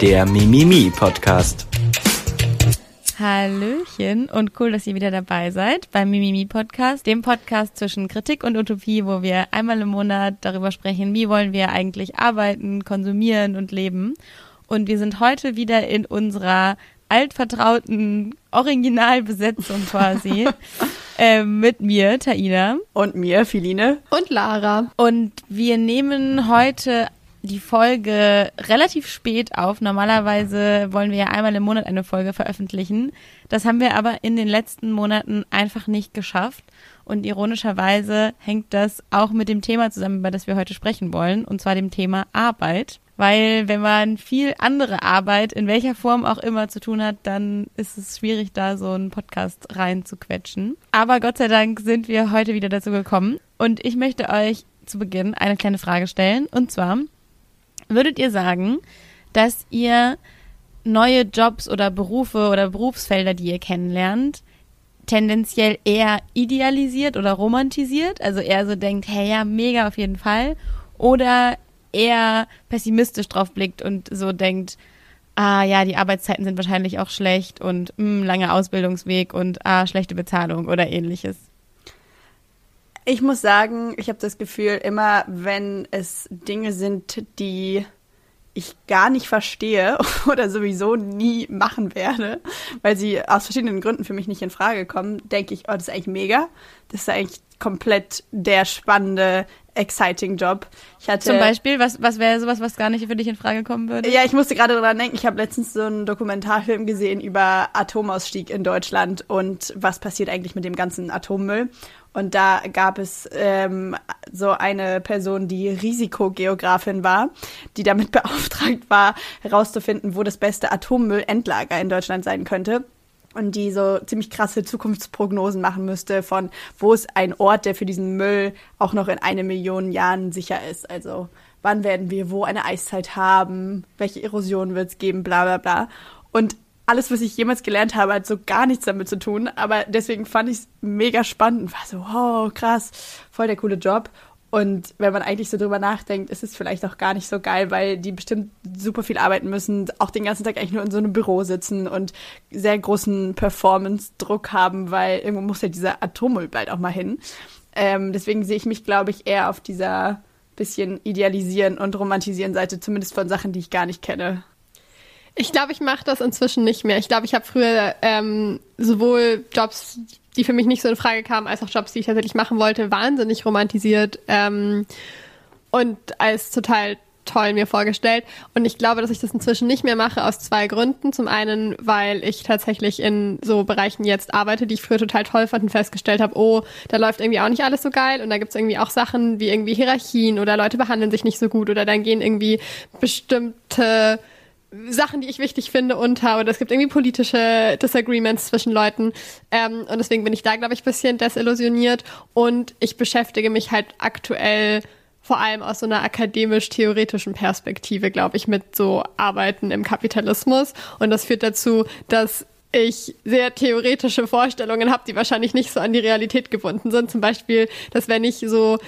der Mimimi Podcast. Hallöchen und cool, dass ihr wieder dabei seid beim Mimimi Podcast, dem Podcast zwischen Kritik und Utopie, wo wir einmal im Monat darüber sprechen, wie wollen wir eigentlich arbeiten, konsumieren und leben. Und wir sind heute wieder in unserer altvertrauten Originalbesetzung quasi. äh, mit mir, Taina. Und mir, Filine. Und Lara. Und wir nehmen heute die Folge relativ spät auf. Normalerweise wollen wir ja einmal im Monat eine Folge veröffentlichen. Das haben wir aber in den letzten Monaten einfach nicht geschafft. Und ironischerweise hängt das auch mit dem Thema zusammen, über das wir heute sprechen wollen, und zwar dem Thema Arbeit. Weil wenn man viel andere Arbeit, in welcher Form auch immer zu tun hat, dann ist es schwierig, da so einen Podcast reinzuquetschen. Aber Gott sei Dank sind wir heute wieder dazu gekommen. Und ich möchte euch zu Beginn eine kleine Frage stellen. Und zwar, Würdet ihr sagen, dass ihr neue Jobs oder Berufe oder Berufsfelder, die ihr kennenlernt, tendenziell eher idealisiert oder romantisiert? Also eher so denkt, hey ja, mega auf jeden Fall. Oder eher pessimistisch drauf blickt und so denkt, ah ja, die Arbeitszeiten sind wahrscheinlich auch schlecht und mh, hm, langer Ausbildungsweg und ah, schlechte Bezahlung oder ähnliches. Ich muss sagen, ich habe das Gefühl, immer wenn es Dinge sind, die ich gar nicht verstehe oder sowieso nie machen werde, weil sie aus verschiedenen Gründen für mich nicht in Frage kommen, denke ich, oh, das ist eigentlich mega. Das ist eigentlich komplett der spannende, exciting Job. Ich hatte, Zum Beispiel, was, was wäre sowas, was gar nicht für dich in Frage kommen würde? Ja, ich musste gerade daran denken, ich habe letztens so einen Dokumentarfilm gesehen über Atomausstieg in Deutschland und was passiert eigentlich mit dem ganzen Atommüll. Und da gab es ähm, so eine Person, die Risikogeografin war, die damit beauftragt war, herauszufinden, wo das beste Atommüllendlager in Deutschland sein könnte. Und die so ziemlich krasse Zukunftsprognosen machen müsste von, wo ist ein Ort, der für diesen Müll auch noch in eine Million Jahren sicher ist. Also wann werden wir wo eine Eiszeit haben, welche Erosion wird es geben, bla bla bla. Und alles, was ich jemals gelernt habe, hat so gar nichts damit zu tun. Aber deswegen fand ich es mega spannend war so, wow, krass, voll der coole Job. Und wenn man eigentlich so drüber nachdenkt, ist es vielleicht auch gar nicht so geil, weil die bestimmt super viel arbeiten müssen, auch den ganzen Tag eigentlich nur in so einem Büro sitzen und sehr großen Performance-Druck haben, weil irgendwo muss ja dieser Atommüll bald auch mal hin. Ähm, deswegen sehe ich mich, glaube ich, eher auf dieser bisschen idealisieren und romantisieren Seite, zumindest von Sachen, die ich gar nicht kenne. Ich glaube, ich mache das inzwischen nicht mehr. Ich glaube, ich habe früher ähm, sowohl Jobs, die für mich nicht so in Frage kamen, als auch Jobs, die ich tatsächlich machen wollte, wahnsinnig romantisiert ähm, und als total toll mir vorgestellt. Und ich glaube, dass ich das inzwischen nicht mehr mache aus zwei Gründen. Zum einen, weil ich tatsächlich in so Bereichen jetzt arbeite, die ich früher total toll fand und festgestellt habe, oh, da läuft irgendwie auch nicht alles so geil und da gibt es irgendwie auch Sachen wie irgendwie Hierarchien oder Leute behandeln sich nicht so gut oder dann gehen irgendwie bestimmte Sachen, die ich wichtig finde, unter oder es gibt irgendwie politische Disagreements zwischen Leuten. Ähm, und deswegen bin ich da, glaube ich, bisschen desillusioniert. Und ich beschäftige mich halt aktuell vor allem aus so einer akademisch-theoretischen Perspektive, glaube ich, mit so Arbeiten im Kapitalismus. Und das führt dazu, dass ich sehr theoretische Vorstellungen habe, die wahrscheinlich nicht so an die Realität gebunden sind. Zum Beispiel, dass wenn ich so,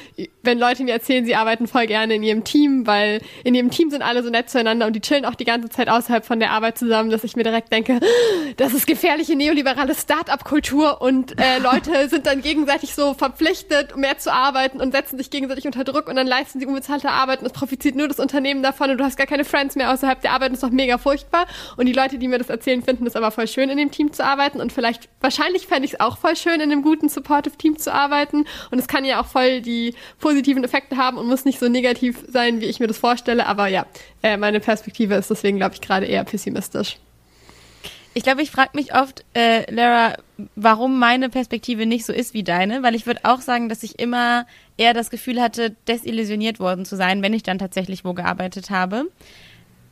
wenn Leute mir erzählen, sie arbeiten voll gerne in ihrem Team, weil in ihrem Team sind alle so nett zueinander und die chillen auch die ganze Zeit außerhalb von der Arbeit zusammen, dass ich mir direkt denke, das ist gefährliche neoliberale Start-up-Kultur und äh, Leute sind dann gegenseitig so verpflichtet, mehr zu arbeiten und setzen sich gegenseitig unter Druck und dann leisten sie unbezahlte Arbeit und es profitiert nur das Unternehmen davon und du hast gar keine Friends mehr außerhalb der Arbeit, das ist doch mega furchtbar. Und die Leute, die mir das erzählen, finden das aber voll schön in dem Team zu arbeiten. Und vielleicht, wahrscheinlich fände ich es auch voll schön, in einem guten Supportive Team zu arbeiten. Und es kann ja auch voll die positiven Effekte haben und muss nicht so negativ sein, wie ich mir das vorstelle, aber ja, äh, meine Perspektive ist deswegen, glaube ich, gerade eher pessimistisch. Ich glaube, ich frage mich oft, äh, Lara, warum meine Perspektive nicht so ist wie deine, weil ich würde auch sagen, dass ich immer eher das Gefühl hatte, desillusioniert worden zu sein, wenn ich dann tatsächlich wo gearbeitet habe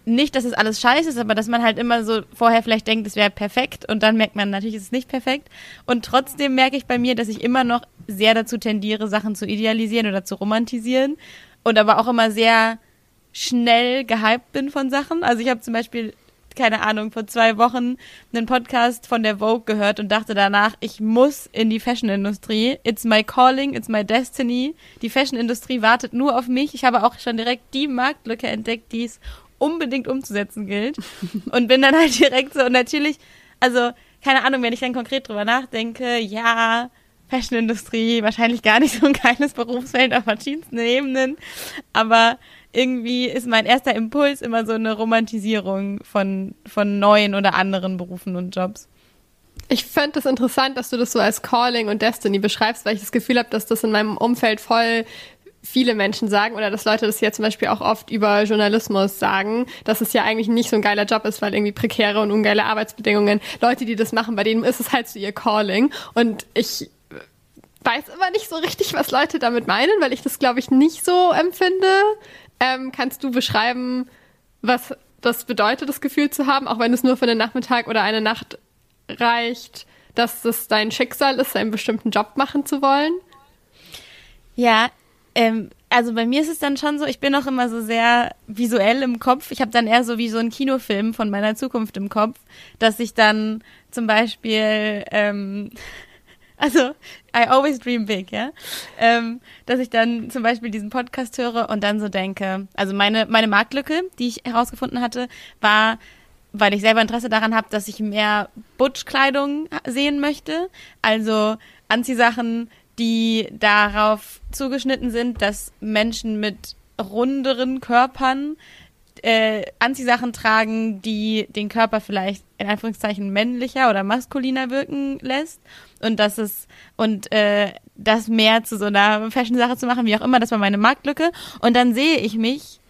nicht, dass es alles scheiße ist, aber dass man halt immer so vorher vielleicht denkt, es wäre perfekt und dann merkt man, natürlich ist es nicht perfekt. Und trotzdem merke ich bei mir, dass ich immer noch sehr dazu tendiere, Sachen zu idealisieren oder zu romantisieren und aber auch immer sehr schnell gehypt bin von Sachen. Also ich habe zum Beispiel keine Ahnung, vor zwei Wochen einen Podcast von der Vogue gehört und dachte danach, ich muss in die Fashion-Industrie. It's my calling, it's my destiny. Die Fashion-Industrie wartet nur auf mich. Ich habe auch schon direkt die Marktlücke entdeckt, die es unbedingt umzusetzen gilt. Und bin dann halt direkt so, und natürlich, also, keine Ahnung, wenn ich dann konkret drüber nachdenke, ja, Fashionindustrie, wahrscheinlich gar nicht so ein geiles Berufsfeld auf verschiedensten Ebenen, aber irgendwie ist mein erster Impuls immer so eine Romantisierung von, von neuen oder anderen Berufen und Jobs. Ich fände es das interessant, dass du das so als Calling und Destiny beschreibst, weil ich das Gefühl habe, dass das in meinem Umfeld voll viele Menschen sagen oder dass Leute das ja zum Beispiel auch oft über Journalismus sagen, dass es ja eigentlich nicht so ein geiler Job ist, weil irgendwie prekäre und ungeile Arbeitsbedingungen, Leute, die das machen, bei denen ist es halt so ihr Calling. Und ich weiß immer nicht so richtig, was Leute damit meinen, weil ich das, glaube ich, nicht so empfinde. Ähm, kannst du beschreiben, was das bedeutet, das Gefühl zu haben, auch wenn es nur für einen Nachmittag oder eine Nacht reicht, dass es dein Schicksal ist, einen bestimmten Job machen zu wollen? Ja, ähm, also bei mir ist es dann schon so, ich bin auch immer so sehr visuell im Kopf. Ich habe dann eher so wie so ein Kinofilm von meiner Zukunft im Kopf, dass ich dann zum Beispiel, ähm, also I always dream big, ja, ähm, dass ich dann zum Beispiel diesen Podcast höre und dann so denke, also meine meine Marktlücke, die ich herausgefunden hatte, war weil ich selber Interesse daran habe, dass ich mehr Butch-Kleidung sehen möchte. Also Anziehsachen, die darauf zugeschnitten sind, dass Menschen mit runderen Körpern äh, Anziehsachen tragen, die den Körper vielleicht in Anführungszeichen männlicher oder maskuliner wirken lässt. Und dass es und äh, das mehr zu so einer Fashion-Sache zu machen, wie auch immer, das war meine Marktlücke. Und dann sehe ich mich,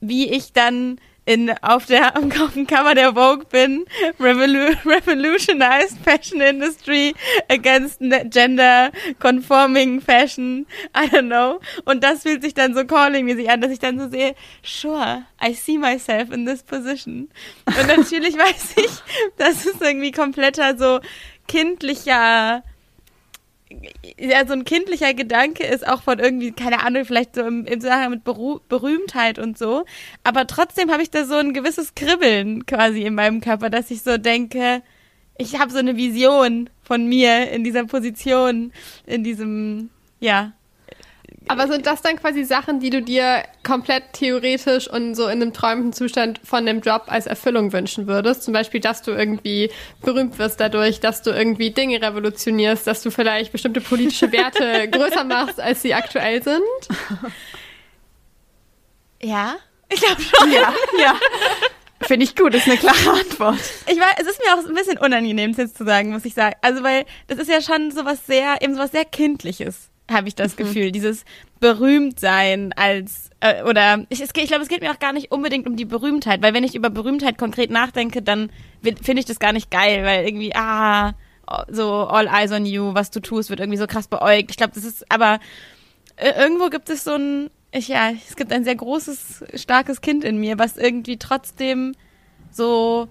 wie ich dann in, auf der, auf dem Cover der Vogue bin, Revolu revolutionized fashion industry against gender conforming fashion, I don't know. Und das fühlt sich dann so calling-mäßig an, dass ich dann so sehe, sure, I see myself in this position. Und natürlich weiß ich, das ist irgendwie kompletter so kindlicher ja, so ein kindlicher Gedanke ist auch von irgendwie, keine Ahnung, vielleicht so im, im Zusammenhang mit Beru Berühmtheit und so. Aber trotzdem habe ich da so ein gewisses Kribbeln quasi in meinem Körper, dass ich so denke, ich habe so eine Vision von mir in dieser Position, in diesem, ja, aber sind das dann quasi Sachen, die du dir komplett theoretisch und so in einem träumenden Zustand von dem Job als Erfüllung wünschen würdest? Zum Beispiel, dass du irgendwie berühmt wirst dadurch, dass du irgendwie Dinge revolutionierst, dass du vielleicht bestimmte politische Werte größer machst, als sie aktuell sind? Ja, ich glaube schon. Ja, ja. Finde ich gut, ist eine klare Antwort. Ich weiß, es ist mir auch ein bisschen unangenehm, jetzt zu sagen, muss ich sagen. Also, weil das ist ja schon sowas sehr, eben sowas sehr Kindliches habe ich das mhm. Gefühl. Dieses Berühmtsein als äh, oder ich, ich glaube, es geht mir auch gar nicht unbedingt um die Berühmtheit, weil wenn ich über Berühmtheit konkret nachdenke, dann finde ich das gar nicht geil, weil irgendwie ah so all eyes on you, was du tust, wird irgendwie so krass beäugt. Ich glaube, das ist aber äh, irgendwo gibt es so ein ich, ja, es gibt ein sehr großes starkes Kind in mir, was irgendwie trotzdem so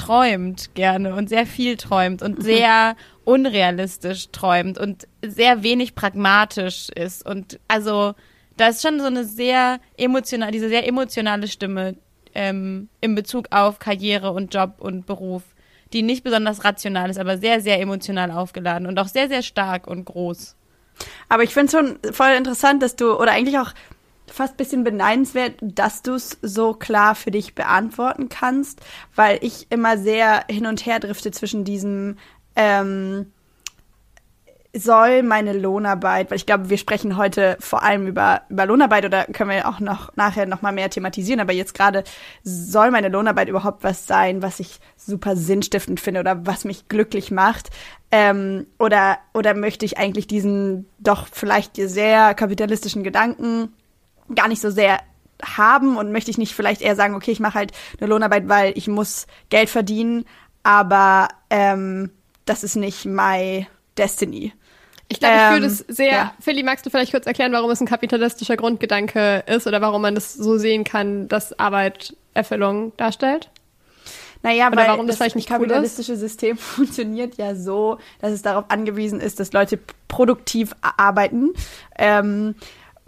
träumt gerne und sehr viel träumt und sehr unrealistisch träumt und sehr wenig pragmatisch ist. Und also da ist schon so eine sehr emotional, diese sehr emotionale Stimme ähm, in Bezug auf Karriere und Job und Beruf, die nicht besonders rational ist, aber sehr, sehr emotional aufgeladen und auch sehr, sehr stark und groß. Aber ich finde es schon voll interessant, dass du, oder eigentlich auch fast bisschen beneidenswert, dass du es so klar für dich beantworten kannst, weil ich immer sehr hin und her drifte zwischen diesem ähm, soll meine Lohnarbeit, weil ich glaube, wir sprechen heute vor allem über, über Lohnarbeit oder können wir auch noch nachher noch mal mehr thematisieren, aber jetzt gerade soll meine Lohnarbeit überhaupt was sein, was ich super sinnstiftend finde oder was mich glücklich macht? Ähm, oder, oder möchte ich eigentlich diesen doch vielleicht sehr kapitalistischen Gedanken gar nicht so sehr haben und möchte ich nicht vielleicht eher sagen, okay, ich mache halt eine Lohnarbeit, weil ich muss Geld verdienen, aber ähm, das ist nicht my destiny. Ich glaube, ich fühle das sehr. Ja. Philly, magst du vielleicht kurz erklären, warum es ein kapitalistischer Grundgedanke ist oder warum man das so sehen kann, dass Arbeit Erfüllung darstellt? Naja, Oder weil warum das, das nicht kapitalistische cool System funktioniert ja so, dass es darauf angewiesen ist, dass Leute produktiv arbeiten, ähm,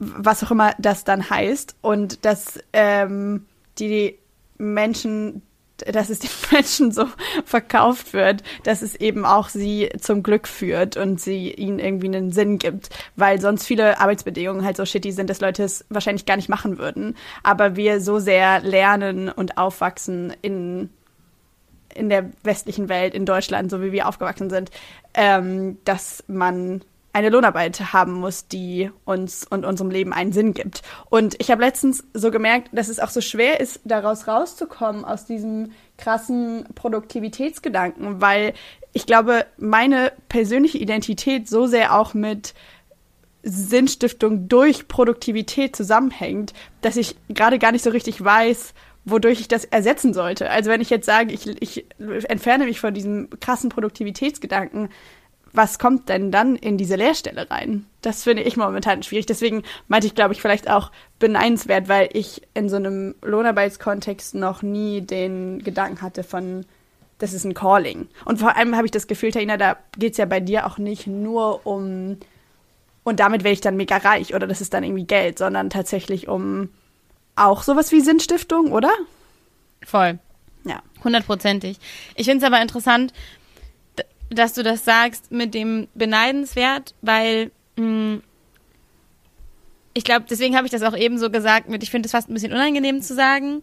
was auch immer das dann heißt, und dass ähm, die Menschen dass es den Menschen so verkauft wird, dass es eben auch sie zum Glück führt und sie ihnen irgendwie einen Sinn gibt, weil sonst viele Arbeitsbedingungen halt so shitty sind, dass Leute es wahrscheinlich gar nicht machen würden. Aber wir so sehr lernen und aufwachsen in in der westlichen Welt, in Deutschland, so wie wir aufgewachsen sind, ähm, dass man eine Lohnarbeit haben muss, die uns und unserem Leben einen Sinn gibt. Und ich habe letztens so gemerkt, dass es auch so schwer ist, daraus rauszukommen, aus diesem krassen Produktivitätsgedanken, weil ich glaube, meine persönliche Identität so sehr auch mit Sinnstiftung durch Produktivität zusammenhängt, dass ich gerade gar nicht so richtig weiß, wodurch ich das ersetzen sollte. Also wenn ich jetzt sage, ich, ich entferne mich von diesem krassen Produktivitätsgedanken, was kommt denn dann in diese Lehrstelle rein? Das finde ich momentan schwierig. Deswegen meinte ich, glaube ich, vielleicht auch beneidenswert, weil ich in so einem Lohnarbeitskontext noch nie den Gedanken hatte von, das ist ein Calling. Und vor allem habe ich das Gefühl, Taina, da geht es ja bei dir auch nicht nur um, und damit werde ich dann mega reich oder das ist dann irgendwie Geld, sondern tatsächlich um auch sowas wie Sinnstiftung, oder? Voll. Ja. Hundertprozentig. Ich finde es aber interessant, dass du das sagst mit dem beneidenswert, weil mh, hm, ich glaube, deswegen habe ich das auch eben so gesagt mit, ich finde es fast ein bisschen unangenehm zu sagen.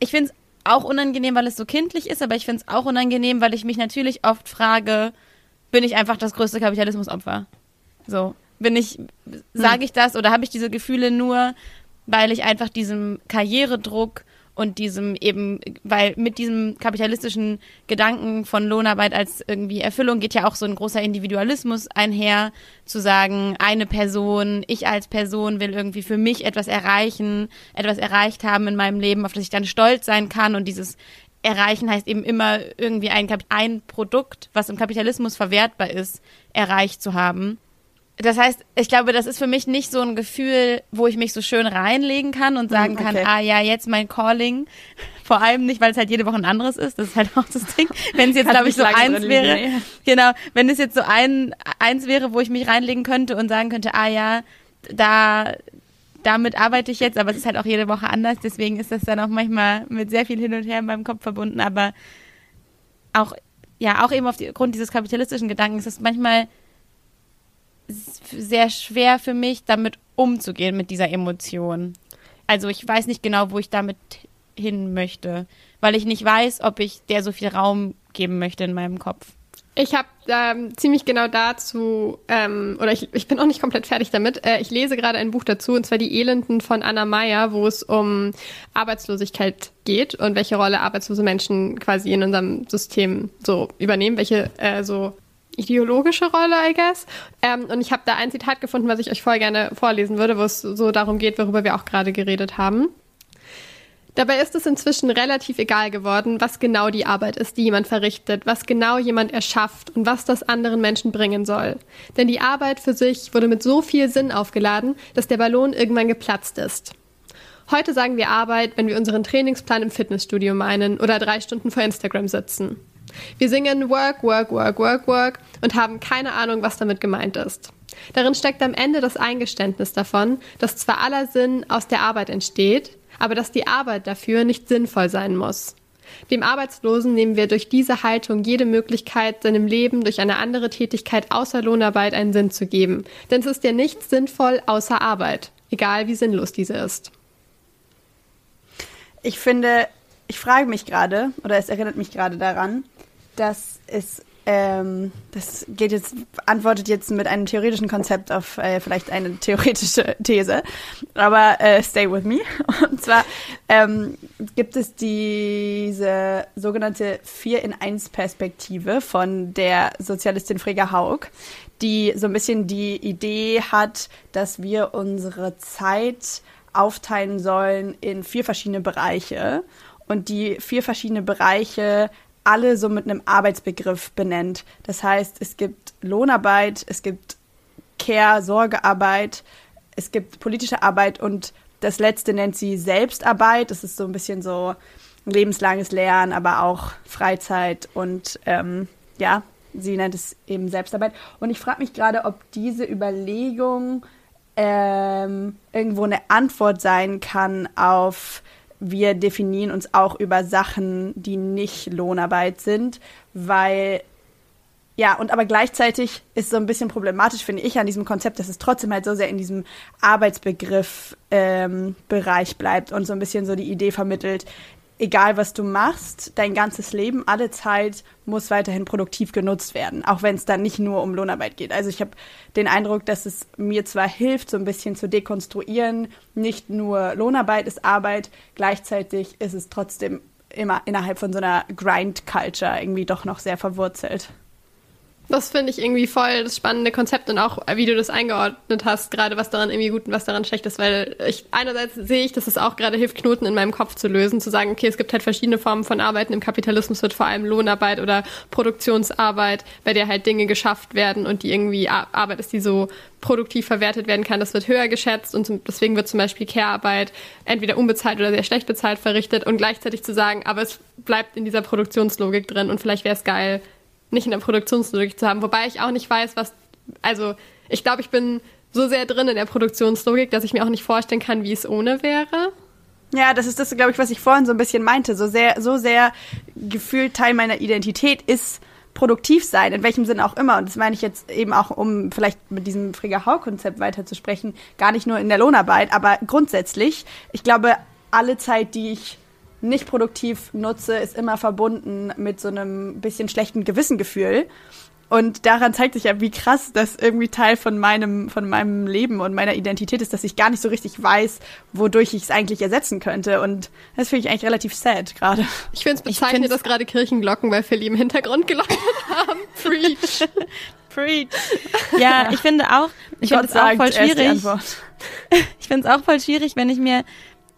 Ich finde es auch unangenehm, weil es so kindlich ist, aber ich finde es auch unangenehm, weil ich mich natürlich oft frage, bin ich einfach das größte Kapitalismusopfer? So, bin ich, sage hm. ich das oder habe ich diese Gefühle nur, weil ich einfach diesem Karrieredruck und diesem eben, weil mit diesem kapitalistischen Gedanken von Lohnarbeit als irgendwie Erfüllung geht ja auch so ein großer Individualismus einher, zu sagen, eine Person, ich als Person will irgendwie für mich etwas erreichen, etwas erreicht haben in meinem Leben, auf das ich dann stolz sein kann. Und dieses Erreichen heißt eben immer irgendwie ein, ein Produkt, was im Kapitalismus verwertbar ist, erreicht zu haben das heißt, ich glaube, das ist für mich nicht so ein Gefühl, wo ich mich so schön reinlegen kann und sagen hm, okay. kann, ah ja, jetzt mein Calling. Vor allem nicht, weil es halt jede Woche ein anderes ist. Das ist halt auch das Ding. Wenn es jetzt, glaube ich, so eins wäre. Nee. Genau, wenn es jetzt so ein eins wäre, wo ich mich reinlegen könnte und sagen könnte, ah ja, da damit arbeite ich jetzt, aber es ist halt auch jede Woche anders. Deswegen ist das dann auch manchmal mit sehr viel hin und her in meinem Kopf verbunden. Aber auch ja, auch eben aufgrund dieses kapitalistischen Gedankens ist es manchmal sehr schwer für mich, damit umzugehen mit dieser Emotion. Also ich weiß nicht genau, wo ich damit hin möchte, weil ich nicht weiß, ob ich der so viel Raum geben möchte in meinem Kopf. Ich habe ähm, ziemlich genau dazu, ähm, oder ich, ich bin auch nicht komplett fertig damit. Äh, ich lese gerade ein Buch dazu, und zwar Die Elenden von Anna Meyer, wo es um Arbeitslosigkeit geht und welche Rolle arbeitslose Menschen quasi in unserem System so übernehmen, welche äh, so ideologische Rolle, I guess. Ähm, und ich habe da ein Zitat gefunden, was ich euch voll gerne vorlesen würde, wo es so darum geht, worüber wir auch gerade geredet haben. Dabei ist es inzwischen relativ egal geworden, was genau die Arbeit ist, die jemand verrichtet, was genau jemand erschafft und was das anderen Menschen bringen soll. Denn die Arbeit für sich wurde mit so viel Sinn aufgeladen, dass der Ballon irgendwann geplatzt ist. Heute sagen wir Arbeit, wenn wir unseren Trainingsplan im Fitnessstudio meinen oder drei Stunden vor Instagram sitzen. Wir singen Work, Work, Work, Work, Work und haben keine Ahnung, was damit gemeint ist. Darin steckt am Ende das Eingeständnis davon, dass zwar aller Sinn aus der Arbeit entsteht, aber dass die Arbeit dafür nicht sinnvoll sein muss. Dem Arbeitslosen nehmen wir durch diese Haltung jede Möglichkeit, seinem Leben durch eine andere Tätigkeit außer Lohnarbeit einen Sinn zu geben. Denn es ist ja nichts sinnvoll außer Arbeit, egal wie sinnlos diese ist. Ich finde, ich frage mich gerade, oder es erinnert mich gerade daran, dass es ähm, das geht jetzt, antwortet jetzt mit einem theoretischen Konzept auf äh, vielleicht eine theoretische These, aber äh, stay with me. Und zwar ähm, gibt es diese sogenannte 4 in 1 Perspektive von der Sozialistin Frega Haug, die so ein bisschen die Idee hat, dass wir unsere Zeit aufteilen sollen in vier verschiedene Bereiche und die vier verschiedene Bereiche alle so mit einem Arbeitsbegriff benennt. Das heißt, es gibt Lohnarbeit, es gibt Care, Sorgearbeit, es gibt politische Arbeit und das letzte nennt sie Selbstarbeit. Das ist so ein bisschen so lebenslanges Lernen, aber auch Freizeit und ähm, ja, sie nennt es eben Selbstarbeit. Und ich frage mich gerade, ob diese Überlegung ähm, irgendwo eine Antwort sein kann auf wir definieren uns auch über Sachen, die nicht Lohnarbeit sind, weil ja, und aber gleichzeitig ist so ein bisschen problematisch, finde ich, an diesem Konzept, dass es trotzdem halt so sehr in diesem Arbeitsbegriff ähm, Bereich bleibt und so ein bisschen so die Idee vermittelt, egal was du machst, dein ganzes Leben, alle Zeit muss weiterhin produktiv genutzt werden, auch wenn es dann nicht nur um Lohnarbeit geht. Also ich habe den Eindruck, dass es mir zwar hilft, so ein bisschen zu dekonstruieren, nicht nur Lohnarbeit ist Arbeit, gleichzeitig ist es trotzdem immer innerhalb von so einer Grind-Culture irgendwie doch noch sehr verwurzelt. Das finde ich irgendwie voll das spannende Konzept und auch, wie du das eingeordnet hast, gerade was daran irgendwie gut und was daran schlecht ist, weil ich einerseits sehe ich, dass es auch gerade hilft, Knoten in meinem Kopf zu lösen, zu sagen, okay, es gibt halt verschiedene Formen von Arbeiten. Im Kapitalismus wird vor allem Lohnarbeit oder Produktionsarbeit, bei der halt Dinge geschafft werden und die irgendwie Arbeit ist, die so produktiv verwertet werden kann. Das wird höher geschätzt und deswegen wird zum Beispiel Care-Arbeit entweder unbezahlt oder sehr schlecht bezahlt verrichtet und gleichzeitig zu sagen, aber es bleibt in dieser Produktionslogik drin und vielleicht wäre es geil, nicht in der Produktionslogik zu haben. Wobei ich auch nicht weiß, was, also ich glaube, ich bin so sehr drin in der Produktionslogik, dass ich mir auch nicht vorstellen kann, wie es ohne wäre. Ja, das ist das, glaube ich, was ich vorhin so ein bisschen meinte. So sehr, so sehr gefühlt Teil meiner Identität ist produktiv sein, in welchem Sinn auch immer. Und das meine ich jetzt eben auch, um vielleicht mit diesem Frigga-Hau-Konzept weiterzusprechen, gar nicht nur in der Lohnarbeit, aber grundsätzlich. Ich glaube, alle Zeit, die ich nicht produktiv nutze, ist immer verbunden mit so einem bisschen schlechten Gewissengefühl. Und daran zeigt sich ja, wie krass das irgendwie Teil von meinem, von meinem Leben und meiner Identität ist, dass ich gar nicht so richtig weiß, wodurch ich es eigentlich ersetzen könnte. Und das finde ich eigentlich relativ sad gerade. Ich finde es bezeichnend, dass gerade Kirchenglocken bei Philly im Hintergrund geleuchtet haben. Preach. Preach. Ja, ich finde auch, ich finde es auch voll schwierig. Ich finde es auch voll schwierig, wenn ich mir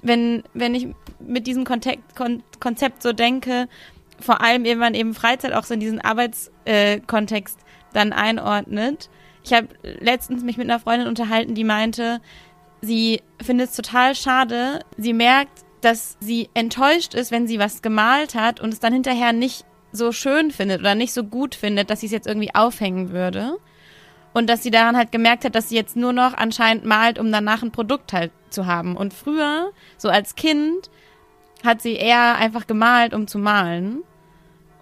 wenn, wenn ich mit diesem Kontext, Kon Konzept so denke, vor allem wenn man eben Freizeit auch so in diesen Arbeitskontext äh, dann einordnet. Ich habe letztens mich mit einer Freundin unterhalten, die meinte, sie findet es total schade. Sie merkt, dass sie enttäuscht ist, wenn sie was gemalt hat und es dann hinterher nicht so schön findet oder nicht so gut findet, dass sie es jetzt irgendwie aufhängen würde. Und dass sie daran halt gemerkt hat, dass sie jetzt nur noch anscheinend malt, um danach ein Produkt halt zu haben. Und früher, so als Kind, hat sie eher einfach gemalt, um zu malen.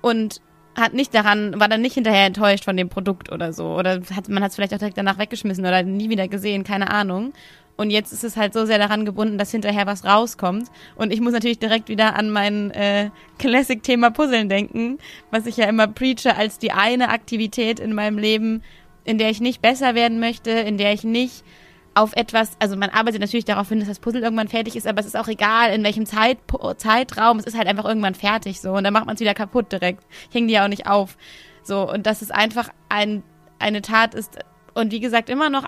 Und hat nicht daran, war dann nicht hinterher enttäuscht von dem Produkt oder so. Oder hat, man hat es vielleicht auch direkt danach weggeschmissen oder nie wieder gesehen, keine Ahnung. Und jetzt ist es halt so sehr daran gebunden, dass hinterher was rauskommt. Und ich muss natürlich direkt wieder an mein äh, Classic-Thema Puzzeln denken, was ich ja immer preache als die eine Aktivität in meinem Leben, in der ich nicht besser werden möchte, in der ich nicht auf etwas, also man arbeitet natürlich darauf hin, dass das Puzzle irgendwann fertig ist, aber es ist auch egal, in welchem Zeit, Zeitraum, es ist halt einfach irgendwann fertig so und dann macht man es wieder kaputt direkt. Ich hänge die ja auch nicht auf. So, und dass es einfach ein, eine Tat ist und wie gesagt immer noch,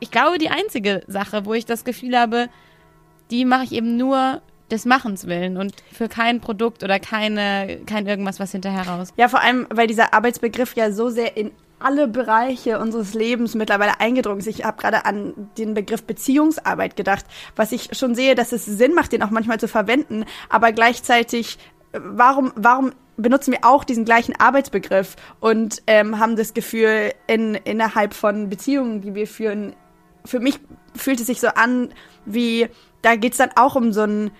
ich glaube, die einzige Sache, wo ich das Gefühl habe, die mache ich eben nur des Machens willen und für kein Produkt oder keine, kein irgendwas, was hinterher raus. Ja, vor allem, weil dieser Arbeitsbegriff ja so sehr in alle Bereiche unseres Lebens mittlerweile eingedrungen. Ich habe gerade an den Begriff Beziehungsarbeit gedacht, was ich schon sehe, dass es Sinn macht, den auch manchmal zu verwenden, aber gleichzeitig, äh, warum, warum benutzen wir auch diesen gleichen Arbeitsbegriff und ähm, haben das Gefühl, in, innerhalb von Beziehungen, die wir führen, für mich fühlt es sich so an, wie da geht's dann auch um so ein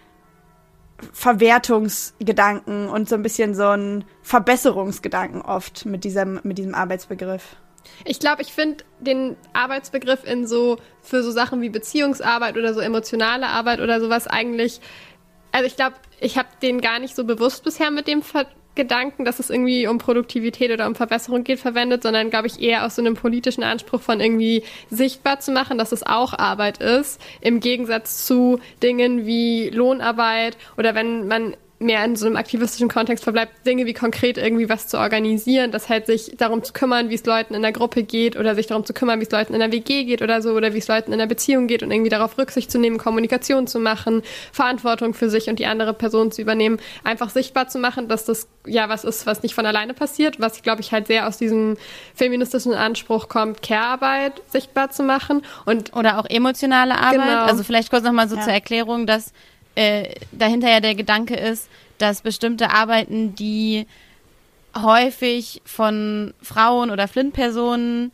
Verwertungsgedanken und so ein bisschen so ein Verbesserungsgedanken oft mit diesem, mit diesem Arbeitsbegriff. Ich glaube, ich finde den Arbeitsbegriff in so, für so Sachen wie Beziehungsarbeit oder so emotionale Arbeit oder sowas eigentlich, also ich glaube, ich habe den gar nicht so bewusst bisher mit dem ver Gedanken, dass es irgendwie um Produktivität oder um Verbesserung geht, verwendet, sondern glaube ich eher aus so einem politischen Anspruch von irgendwie sichtbar zu machen, dass es auch Arbeit ist, im Gegensatz zu Dingen wie Lohnarbeit oder wenn man mehr in so einem aktivistischen Kontext verbleibt, Dinge wie konkret irgendwie was zu organisieren, das halt sich darum zu kümmern, wie es Leuten in der Gruppe geht oder sich darum zu kümmern, wie es Leuten in der WG geht oder so oder wie es Leuten in der Beziehung geht und irgendwie darauf Rücksicht zu nehmen, Kommunikation zu machen, Verantwortung für sich und die andere Person zu übernehmen, einfach sichtbar zu machen, dass das ja was ist, was nicht von alleine passiert, was glaube ich halt sehr aus diesem feministischen Anspruch kommt, Care-Arbeit sichtbar zu machen und oder auch emotionale Arbeit. Genau. Also vielleicht kurz nochmal so ja. zur Erklärung, dass äh, dahinter ja der Gedanke ist, dass bestimmte Arbeiten, die häufig von Frauen oder Flint-Personen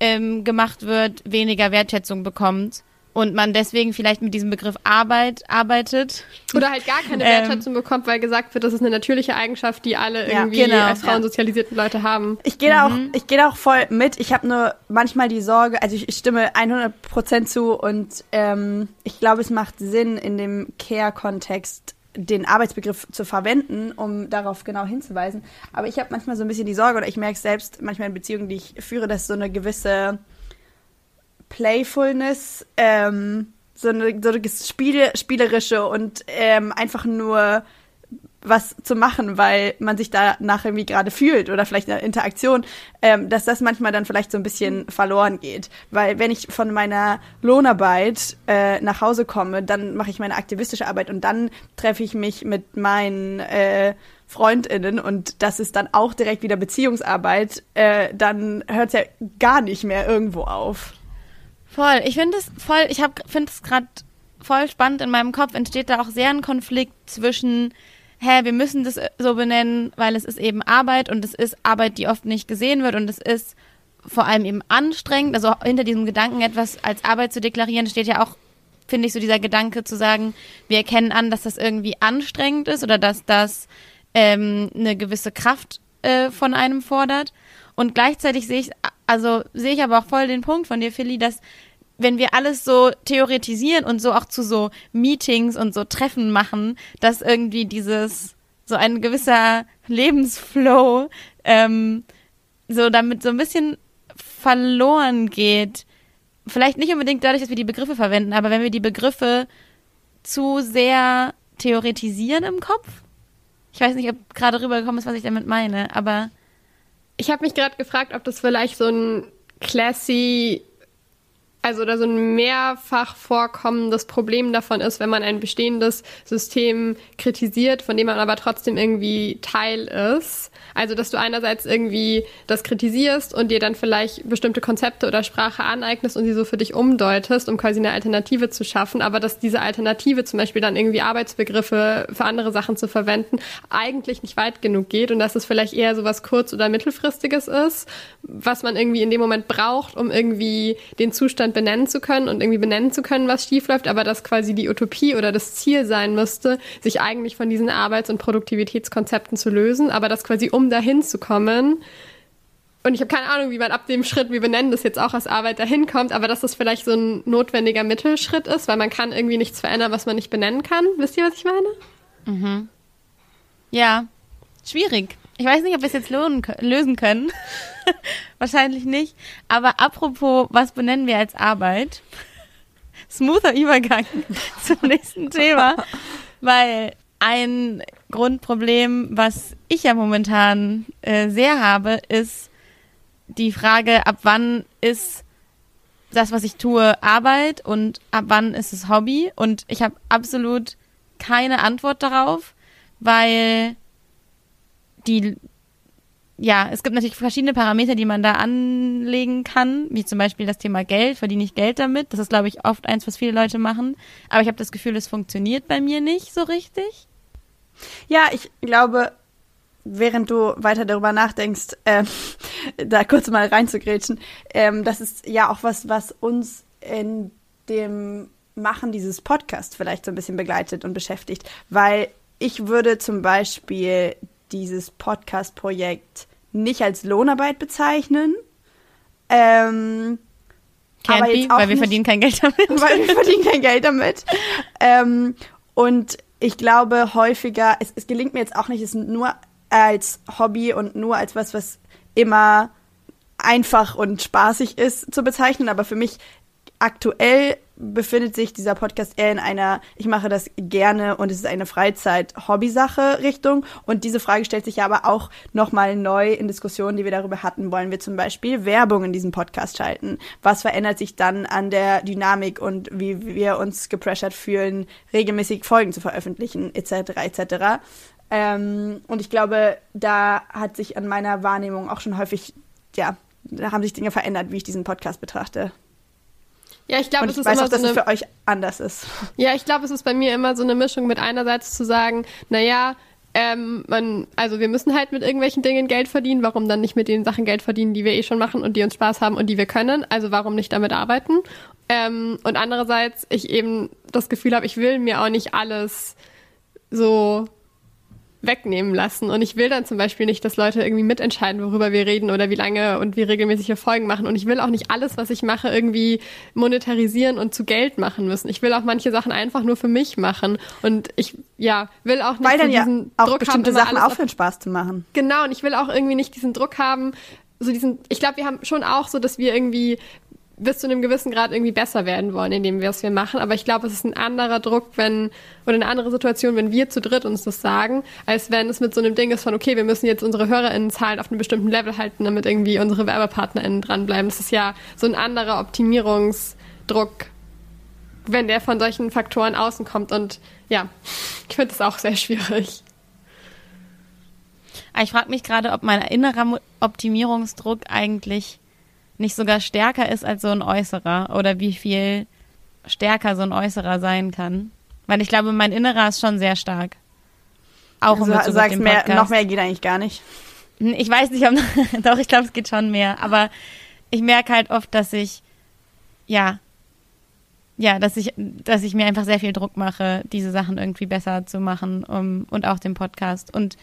ähm, gemacht wird, weniger Wertschätzung bekommt und man deswegen vielleicht mit diesem Begriff Arbeit arbeitet. Oder halt gar keine Ähm. Wertschätzung bekommt, weil gesagt wird, das ist eine natürliche Eigenschaft, die alle Ja, irgendwie genau, als Frauen ja. sozialisierten Leute haben. Ich gehe da auch, ich gehe da auch voll mit. Ich habe nur manchmal die Sorge, also ich, ich stimme 100% zu und ähm, ich glaube, es macht Sinn in dem Care-Kontext den Arbeitsbegriff zu verwenden, um darauf genau hinzuweisen. Aber ich habe manchmal so ein bisschen die Sorge oder ich merke selbst manchmal in Beziehungen, die ich führe, dass so eine gewisse Playfulness, ähm, so eine, so eine Spiel, spielerische und ähm, einfach nur was zu machen, weil man sich danach irgendwie gerade fühlt oder vielleicht eine Interaktion, ähm, dass das manchmal dann vielleicht so ein bisschen verloren geht. Weil wenn ich von meiner Lohnarbeit äh, nach Hause komme, dann mache ich meine aktivistische Arbeit und dann treffe ich mich mit meinen äh, FreundInnen und das ist dann auch direkt wieder Beziehungsarbeit, äh, dann hört es ja gar nicht mehr irgendwo auf. Voll. Ich finde es voll, ich finde es gerade voll spannend in meinem Kopf entsteht da auch sehr ein Konflikt zwischen hä, wir müssen das so benennen, weil es ist eben Arbeit und es ist Arbeit, die oft nicht gesehen wird und es ist vor allem eben anstrengend. Also hinter diesem Gedanken, etwas als Arbeit zu deklarieren, steht ja auch, finde ich, so dieser Gedanke zu sagen, wir erkennen an, dass das irgendwie anstrengend ist oder dass das ähm, eine gewisse Kraft äh, von einem fordert. Und gleichzeitig sehe ich, also sehe ich aber auch voll den Punkt von dir, Philly, dass wenn wir alles so theoretisieren und so auch zu so Meetings und so Treffen machen, dass irgendwie dieses so ein gewisser Lebensflow ähm, so damit so ein bisschen verloren geht. Vielleicht nicht unbedingt dadurch, dass wir die Begriffe verwenden, aber wenn wir die Begriffe zu sehr theoretisieren im Kopf. Ich weiß nicht, ob gerade rübergekommen ist, was ich damit meine, aber Ich habe mich gerade gefragt, ob das vielleicht so ein classy, also oder so ein mehrfach vorkommendes Problem davon ist, wenn man ein bestehendes System kritisiert, von dem man aber trotzdem irgendwie Teil ist. Also, dass du einerseits irgendwie das kritisierst und dir dann vielleicht bestimmte Konzepte oder Sprache aneignest und sie so für dich umdeutest, um quasi eine Alternative zu schaffen, aber dass diese Alternative zum Beispiel dann irgendwie Arbeitsbegriffe für andere Sachen zu verwenden, eigentlich nicht weit genug geht und dass es vielleicht eher so was kurz- oder mittelfristiges ist, was man irgendwie in dem Moment braucht, um irgendwie den Zustand benennen zu können und irgendwie benennen zu können, was schiefläuft, aber dass quasi die Utopie oder das Ziel sein müsste, sich eigentlich von diesen Arbeits- und Produktivitätskonzepten zu lösen, aber dass quasi um dahin zu kommen, und ich habe keine Ahnung, wie man ab dem Schritt, wir benennen das jetzt auch als Arbeit, dahin kommt, aber dass das vielleicht so ein notwendiger Mittelschritt ist, weil man kann irgendwie nichts verändern, was man nicht benennen kann. Wisst ihr, was ich meine? Ja, schwierig. Ich weiß nicht, ob wir es jetzt lösen können. Wahrscheinlich nicht. Aber apropos, was benennen wir als Arbeit? Smoother Übergang zum nächsten Thema. Weil ein Grundproblem, was ich ja momentan äh, sehr habe, ist die Frage, ab wann ist das, was ich tue, Arbeit und ab wann ist es Hobby? Und ich habe absolut keine Antwort darauf, weil die, ja, es gibt natürlich verschiedene Parameter, die man da anlegen kann, wie zum Beispiel das Thema Geld, verdiene ich Geld damit? Das ist, glaube ich, oft eins, was viele Leute machen. Aber ich habe das Gefühl, es funktioniert bei mir nicht so richtig. Ja, ich glaube, während du weiter darüber nachdenkst, ähm, da kurz mal reinzugrätschen, ähm, das ist ja auch was, was uns in dem Machen dieses Podcasts vielleicht so ein bisschen begleitet und beschäftigt, weil ich würde zum Beispiel dieses Podcast-Projekt nicht als Lohnarbeit bezeichnen. Ähm, Can't aber be, weil wir nicht- verdienen kein Geld damit. weil wir verdienen kein Geld damit. Ähm, und ich glaube häufiger, es, es gelingt mir jetzt auch nicht, es nur als Hobby und nur als was, was immer einfach und spaßig ist zu bezeichnen, aber für mich aktuell befindet sich dieser Podcast eher in einer, ich mache das gerne und es ist eine Freizeit-Hobby-Sache Richtung. Und diese Frage stellt sich ja aber auch nochmal neu in Diskussionen, die wir darüber hatten. Wollen wir zum Beispiel Werbung in diesem Podcast schalten? Was verändert sich dann an der Dynamik und wie wir uns gepressured fühlen, regelmäßig Folgen zu veröffentlichen, etc., etc. Ähm, und ich glaube, da hat sich an meiner Wahrnehmung auch schon häufig, ja, da haben sich Dinge verändert, wie ich diesen Podcast betrachte. Ja, ich glaube, es ich ist weiß immer auch, dass so es eine für euch anders ist. Ja, ich glaube, es ist bei mir immer so eine Mischung mit einerseits zu sagen, naja, ähm, man, also wir müssen halt mit irgendwelchen Dingen Geld verdienen, warum dann nicht mit den Sachen Geld verdienen, die wir eh schon machen und die uns Spaß haben und die wir können, also warum nicht damit arbeiten? Ähm, und andererseits ich eben das Gefühl habe, ich will mir auch nicht alles so wegnehmen lassen. Und ich will dann zum Beispiel nicht, dass Leute irgendwie mitentscheiden, worüber wir reden oder wie lange und wie regelmäßig wir Folgen machen. Und ich will auch nicht alles, was ich mache, irgendwie monetarisieren und zu Geld machen müssen. Ich will auch manche Sachen einfach nur für mich machen. Und ich, ja, will auch nicht Weil dann diesen ja auch Druck bestimmte haben, Sachen aufhören, Spaß zu machen. Genau, und ich will auch irgendwie nicht diesen Druck haben, so diesen, ich glaube, wir haben schon auch so, dass wir irgendwie bis zu einem gewissen Grad irgendwie besser werden wollen, indem wir es wir machen. Aber ich glaube, es ist ein anderer Druck, wenn, oder eine andere Situation, wenn wir zu dritt uns das sagen, als wenn es mit so einem Ding ist von, okay, wir müssen jetzt unsere HörerInnenzahlen auf einem bestimmten Level halten, damit irgendwie unsere WerbepartnerInnen dranbleiben. Das ist ja so ein anderer Optimierungsdruck, wenn der von solchen Faktoren außen kommt. Und ja, ich finde das auch sehr schwierig. Aber Ich frage mich gerade, ob mein innerer Optimierungsdruck eigentlich nicht sogar stärker ist als so ein äußerer oder wie viel stärker so ein äußerer sein kann. Weil ich glaube, mein innerer ist schon sehr stark. Auch Also, Bezug auf sagst mehr, noch mehr geht eigentlich gar nicht. Ich weiß nicht, ob, doch, ich glaube, es geht schon mehr. Aber ich merke halt oft, dass ich, ja, ja, dass ich, dass ich mir einfach sehr viel Druck mache, diese Sachen irgendwie besser zu machen um, und auch den Podcast. Und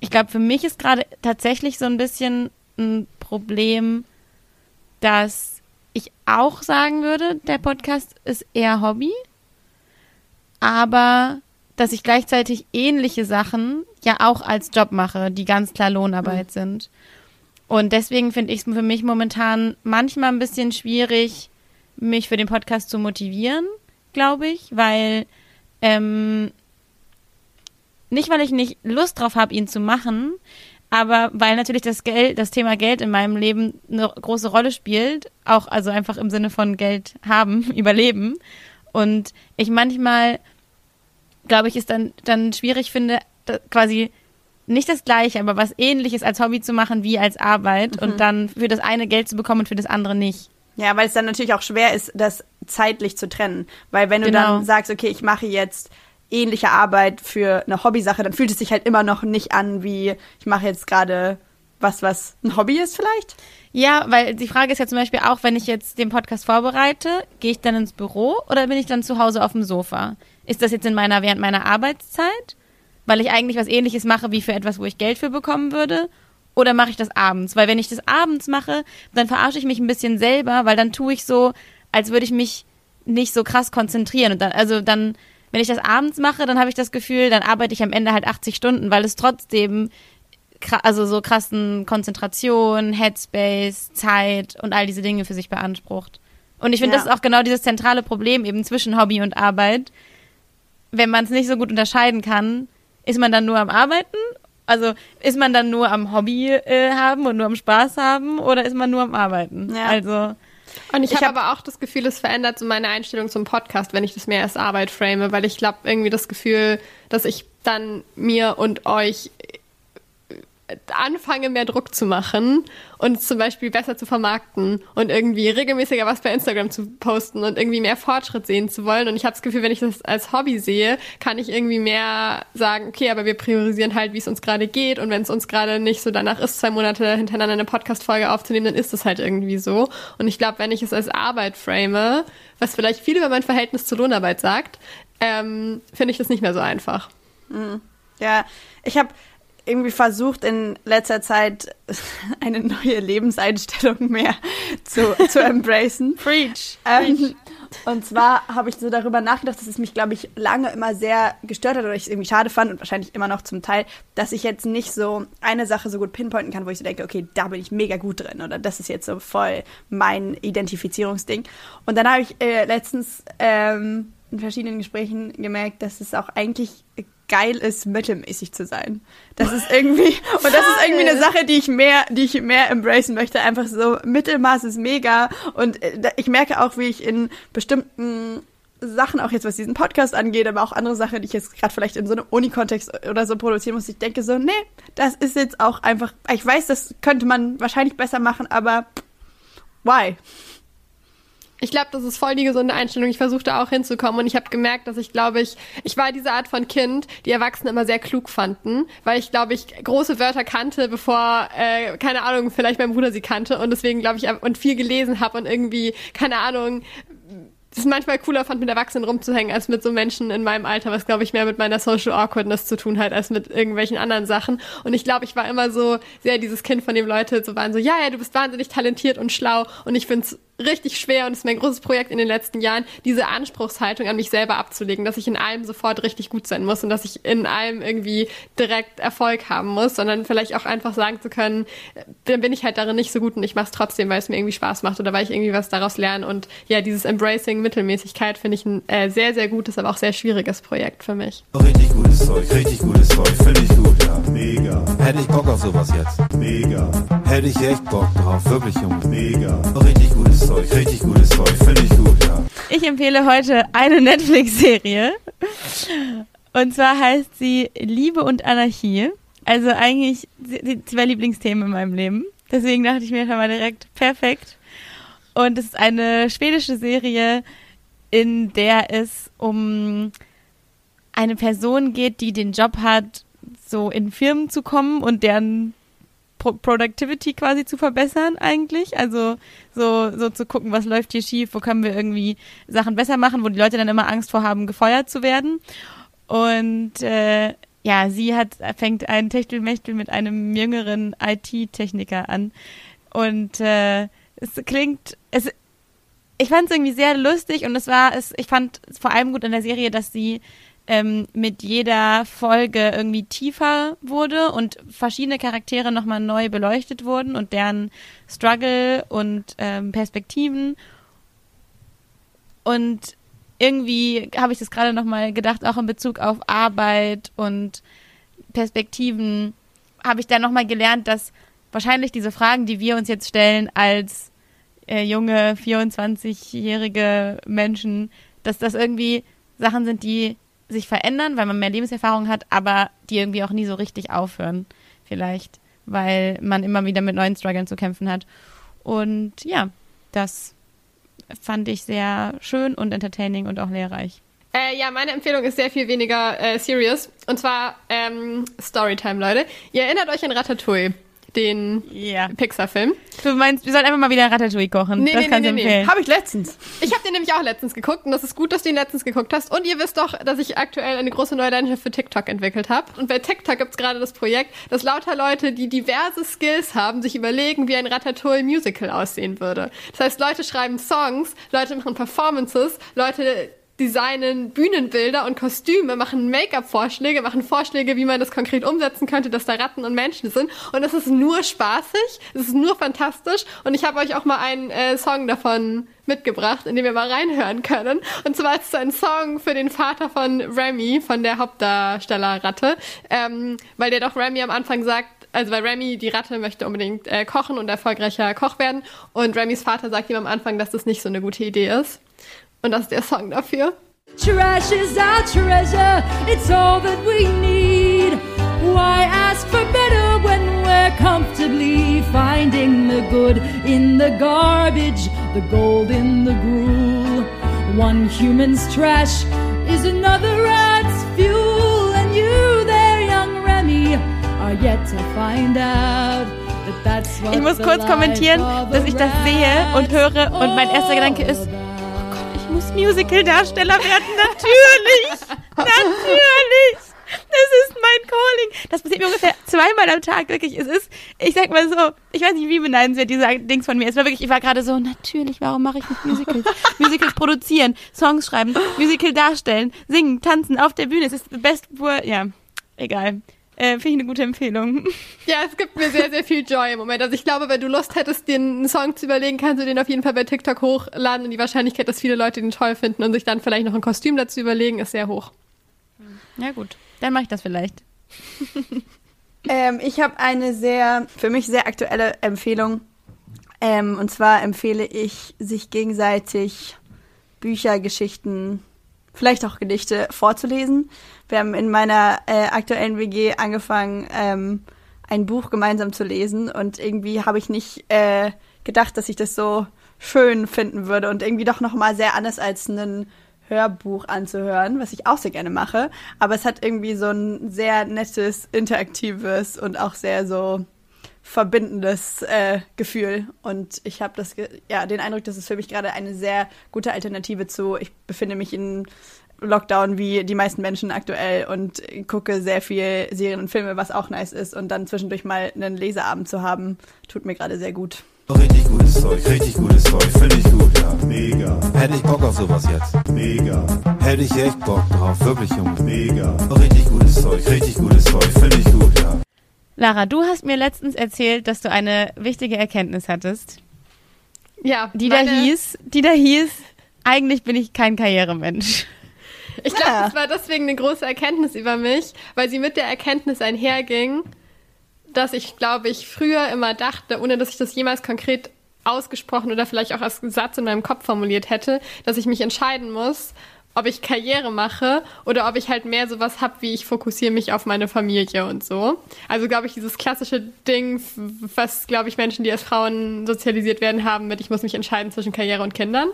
ich glaube, für mich ist gerade tatsächlich so ein bisschen ein Problem, dass ich auch sagen würde, der Podcast ist eher Hobby, aber dass ich gleichzeitig ähnliche Sachen ja auch als Job mache, die ganz klar Lohnarbeit sind. Und deswegen finde ich es für mich momentan manchmal ein bisschen schwierig, mich für den Podcast zu motivieren, glaube ich, weil ähm, nicht, weil ich nicht Lust drauf habe, ihn zu machen, aber weil natürlich das Geld, das Thema Geld in meinem Leben eine große Rolle spielt, auch also einfach im Sinne von Geld haben, überleben. Und ich manchmal, glaube ich, ist dann, dann schwierig finde, quasi nicht das Gleiche, aber was ähnliches als Hobby zu machen wie als Arbeit und dann für das eine Geld zu bekommen und für das andere nicht. Ja, weil es dann natürlich auch schwer ist, das zeitlich zu trennen. Weil wenn du Genau. dann sagst, okay, ich mache jetzt ähnliche Arbeit für eine Hobbysache, dann fühlt es sich halt immer noch nicht an, wie ich mache jetzt gerade was, was ein Hobby ist vielleicht. Ja, weil die Frage ist ja zum Beispiel auch, wenn ich jetzt den Podcast vorbereite, gehe ich dann ins Büro oder bin ich dann zu Hause auf dem Sofa? Ist das jetzt in meiner, während meiner Arbeitszeit? Weil ich eigentlich was ähnliches mache wie für etwas, wo ich Geld für bekommen würde? Oder mache ich das abends? Weil wenn ich das abends mache, dann verarsche ich mich ein bisschen selber, weil dann tue ich so, als würde ich mich nicht so krass konzentrieren. Und dann, also dann, wenn ich das abends mache, dann habe ich das Gefühl, dann arbeite ich am Ende halt 80 Stunden, weil es trotzdem also so krassen Konzentration, Headspace, Zeit und all diese Dinge für sich beansprucht. Und ich finde, Ja. das ist auch genau dieses zentrale Problem eben zwischen Hobby und Arbeit. Wenn man es nicht so gut unterscheiden kann, ist man dann nur am Arbeiten? Also ist man dann nur am Hobby äh, haben und nur am Spaß haben oder ist man nur am Arbeiten? Ja. Also Und ich, Ich habe hab- aber auch das Gefühl, es verändert so meine Einstellung zum Podcast, wenn ich das mehr als Arbeit frame, weil ich glaube irgendwie das Gefühl, dass ich dann mir und euch anfange, mehr Druck zu machen und zum Beispiel besser zu vermarkten und irgendwie regelmäßiger was bei Instagram zu posten und irgendwie mehr Fortschritt sehen zu wollen. Und ich habe das Gefühl, wenn ich das als Hobby sehe, kann ich irgendwie mehr sagen, okay, aber wir priorisieren halt, wie es uns gerade geht. Und wenn es uns gerade nicht so danach ist, zwei Monate hintereinander eine Podcast-Folge aufzunehmen, dann ist es halt irgendwie so. Und ich glaube, wenn ich es als Arbeit frame, was vielleicht viel über mein Verhältnis zur Lohnarbeit sagt, ähm, finde ich das nicht mehr so einfach. Ja, ich habe irgendwie versucht, in letzter Zeit eine neue Lebenseinstellung mehr zu, zu embracen. Preach. Ähm, und zwar habe ich so darüber nachgedacht, dass es mich, glaube ich, lange immer sehr gestört hat oder ich es irgendwie schade fand und wahrscheinlich immer noch zum Teil, dass ich jetzt nicht so eine Sache so gut pinpointen kann, wo ich so denke, okay, da bin ich mega gut drin oder das ist jetzt so voll mein Identifizierungsding. Und dann habe ich äh, letztens ähm, in verschiedenen Gesprächen gemerkt, dass es auch eigentlich geil ist, mittelmäßig zu sein. Das ist irgendwie, und das ist irgendwie eine Sache, die ich mehr, die ich mehr embracen möchte. Einfach so, Mittelmaß ist mega. Und äh, ich merke auch, wie ich in bestimmten Sachen, auch jetzt was diesen Podcast angeht, aber auch andere Sachen, die ich jetzt gerade vielleicht in so einem Uni-Kontext oder so produzieren muss, ich denke so, nee, das ist jetzt auch einfach, ich weiß, das könnte man wahrscheinlich besser machen, aber why? Ich glaube, das ist voll die gesunde Einstellung. Ich versuche da auch hinzukommen und ich habe gemerkt, dass ich glaube ich, ich war diese Art von Kind, die Erwachsene immer sehr klug fanden, weil ich glaube ich große Wörter kannte, bevor äh, keine Ahnung, vielleicht mein Bruder sie kannte und deswegen glaube ich und viel gelesen habe und irgendwie keine Ahnung das manchmal cooler fand, mit Erwachsenen rumzuhängen, als mit so Menschen in meinem Alter, was glaube ich mehr mit meiner Social Awkwardness zu tun hat, als mit irgendwelchen anderen Sachen. Und ich glaube, ich war immer so sehr dieses Kind, von dem Leute so waren so, ja, ja, du bist wahnsinnig talentiert und schlau. Und ich find's richtig schwer und es ist mein großes Projekt in den letzten Jahren, diese Anspruchshaltung an mich selber abzulegen, dass ich in allem sofort richtig gut sein muss und dass ich in allem irgendwie direkt Erfolg haben muss, sondern vielleicht auch einfach sagen zu können, dann bin ich halt darin nicht so gut und ich mache es trotzdem, weil es mir irgendwie Spaß macht oder weil ich irgendwie was daraus lerne. Und ja, dieses Embracing Mittelmäßigkeit finde ich ein äh, sehr, sehr gutes, aber auch sehr schwieriges Projekt für mich. Richtig gutes Zeug, richtig gutes Zeug, finde ich gut, ja. Mega. Hätte ich Bock auf sowas jetzt. Mega. Hätte ich echt Bock drauf, wirklich, Junge. Mega. Richtig gutes Zeug. Zeug, richtig gutes Zeug, finde ich gut, ja. Ich empfehle heute eine Netflix-Serie. Und zwar heißt sie Liebe und Anarchie. Also eigentlich die zwei Lieblingsthemen in meinem Leben. Deswegen dachte ich mir schon mal direkt perfekt. Und es ist eine schwedische Serie, in der es um eine Person geht, die den Job hat, so in Firmen zu kommen und deren Pro Productivity quasi zu verbessern eigentlich. Also so, so zu gucken, was läuft hier schief, wo können wir irgendwie Sachen besser machen, wo die Leute dann immer Angst vor haben, gefeuert zu werden. Und äh, ja, sie hat fängt ein Techtelmechtel mit einem jüngeren IT-Techniker an. Und äh, es klingt, es, ich fand es irgendwie sehr lustig und es war, es, ich fand vor allem gut an der Serie, dass sie ähm, mit jeder Folge irgendwie tiefer wurde und verschiedene Charaktere nochmal neu beleuchtet wurden und deren Struggle und ähm, Perspektiven. Und irgendwie habe ich das gerade nochmal gedacht, auch in Bezug auf Arbeit und Perspektiven, habe ich da nochmal gelernt, dass wahrscheinlich diese Fragen, die wir uns jetzt stellen als äh, junge 24-jährige Menschen, dass das irgendwie Sachen sind, die sich verändern, weil man mehr Lebenserfahrung hat, aber die irgendwie auch nie so richtig aufhören, vielleicht, weil man immer wieder mit neuen Struggeln zu kämpfen hat. Und ja, das fand ich sehr schön und entertaining und auch lehrreich. Äh, ja, meine Empfehlung ist sehr viel weniger äh, serious. Und zwar ähm, Storytime, Leute. Ihr erinnert euch an Ratatouille den ja. Pixar-Film. Du meinst, wir sollten einfach mal wieder Ratatouille kochen. Nee, das nee, kannst nee, nee, empfehlen. nee. Habe ich letztens. Ich habe den nämlich auch letztens geguckt und das ist gut, dass du ihn letztens geguckt hast. Und ihr wisst doch, dass ich aktuell eine große neue Leidenschaft für TikTok entwickelt habe. Und bei TikTok gibt's gerade das Projekt, dass lauter Leute, die diverse Skills haben, sich überlegen, wie ein Ratatouille-Musical aussehen würde. Das heißt, Leute schreiben Songs, Leute machen Performances, Leute designen Bühnenbilder und Kostüme, machen Make-up-Vorschläge, machen Vorschläge, wie man das konkret umsetzen könnte, dass da Ratten und Menschen sind. Und es ist nur spaßig, es ist nur fantastisch. Und ich habe euch auch mal einen äh, Song davon mitgebracht, in dem wir mal reinhören können. Und zwar ist es ein Song für den Vater von Remy, von der Hauptdarsteller-Ratte, ähm, weil der doch Remy am Anfang sagt, also weil Remy, die Ratte, möchte unbedingt äh, kochen und erfolgreicher Koch werden. Und Remys Vater sagt ihm am Anfang, dass das nicht so eine gute Idee ist. Und das ist der Song dafür. Trash is our treasure, it's all that we need. Why ask for better when we're comfortably finding the good in the garbage, the gold in the gruel? One human's trash is another rat's fuel, and you there, young Remy, are yet to find out. that that's what Ich muss kurz kommentieren, dass ich das sehe und höre und mein erster Gedanke ist, muss Musical-Darsteller werden. Natürlich! Natürlich! Das ist mein Calling. Das passiert mir ungefähr zweimal am Tag, wirklich. Es ist, ich sag mal so, ich weiß nicht, wie beneidenswert diese Dings von mir ist. Es war wirklich, ich war gerade so, natürlich, warum mache ich nicht Musicals? Musicals produzieren, Songs schreiben, Musical darstellen, singen, tanzen auf der Bühne. Es ist the best ja, egal. Äh, Finde ich eine gute Empfehlung. Ja, es gibt mir sehr, sehr viel Joy im Moment. Also ich glaube, wenn du Lust hättest, dir einen Song zu überlegen, kannst du den auf jeden Fall bei TikTok hochladen und die Wahrscheinlichkeit, dass viele Leute den toll finden und sich dann vielleicht noch ein Kostüm dazu überlegen, ist sehr hoch. Ja gut, dann mache ich das vielleicht. Ähm, ich habe eine sehr, für mich sehr aktuelle Empfehlung. Ähm, und zwar empfehle ich, sich gegenseitig Bücher, Geschichten, vielleicht auch Gedichte vorzulesen. Wir haben in meiner äh, aktuellen WG angefangen, ähm, ein Buch gemeinsam zu lesen und irgendwie habe ich nicht äh, gedacht, dass ich das so schön finden würde und irgendwie doch noch mal sehr anders als ein Hörbuch anzuhören, was ich auch sehr gerne mache. Aber es hat irgendwie so ein sehr nettes, interaktives und auch sehr so verbindendes äh, Gefühl. Und ich habe das, ja, den Eindruck, dass es für mich gerade eine sehr gute Alternative zu, ich befinde mich in Lockdown wie die meisten Menschen aktuell und gucke sehr viel Serien und Filme, was auch nice ist. Und dann zwischendurch mal einen Leseabend zu haben, tut mir gerade sehr gut. Richtig gutes Zeug, richtig gutes Zeug, finde ich gut, ja. Mega. Hätte ich Bock auf sowas jetzt. Mega. Hätte ich echt Bock drauf, wirklich, Junge. Mega. Richtig gutes Zeug, richtig gutes Zeug, finde ich gut, ja. Lara, du hast mir letztens erzählt, dass du eine wichtige Erkenntnis hattest, Ja, die da hieß, die da hieß, eigentlich bin ich kein Karrieremensch. Ich glaube, Ja. das war deswegen eine große Erkenntnis über mich, weil sie mit der Erkenntnis einherging, dass ich, glaube ich, früher immer dachte, ohne dass ich das jemals konkret ausgesprochen oder vielleicht auch als Satz in meinem Kopf formuliert hätte, dass ich mich entscheiden muss, ob ich Karriere mache oder ob ich halt mehr sowas hab, wie ich fokussiere mich auf meine Familie und so. Also glaube ich, dieses klassische Ding, was, glaube ich, Menschen, die als Frauen sozialisiert werden, haben mit, ich muss mich entscheiden zwischen Karriere und Kindern.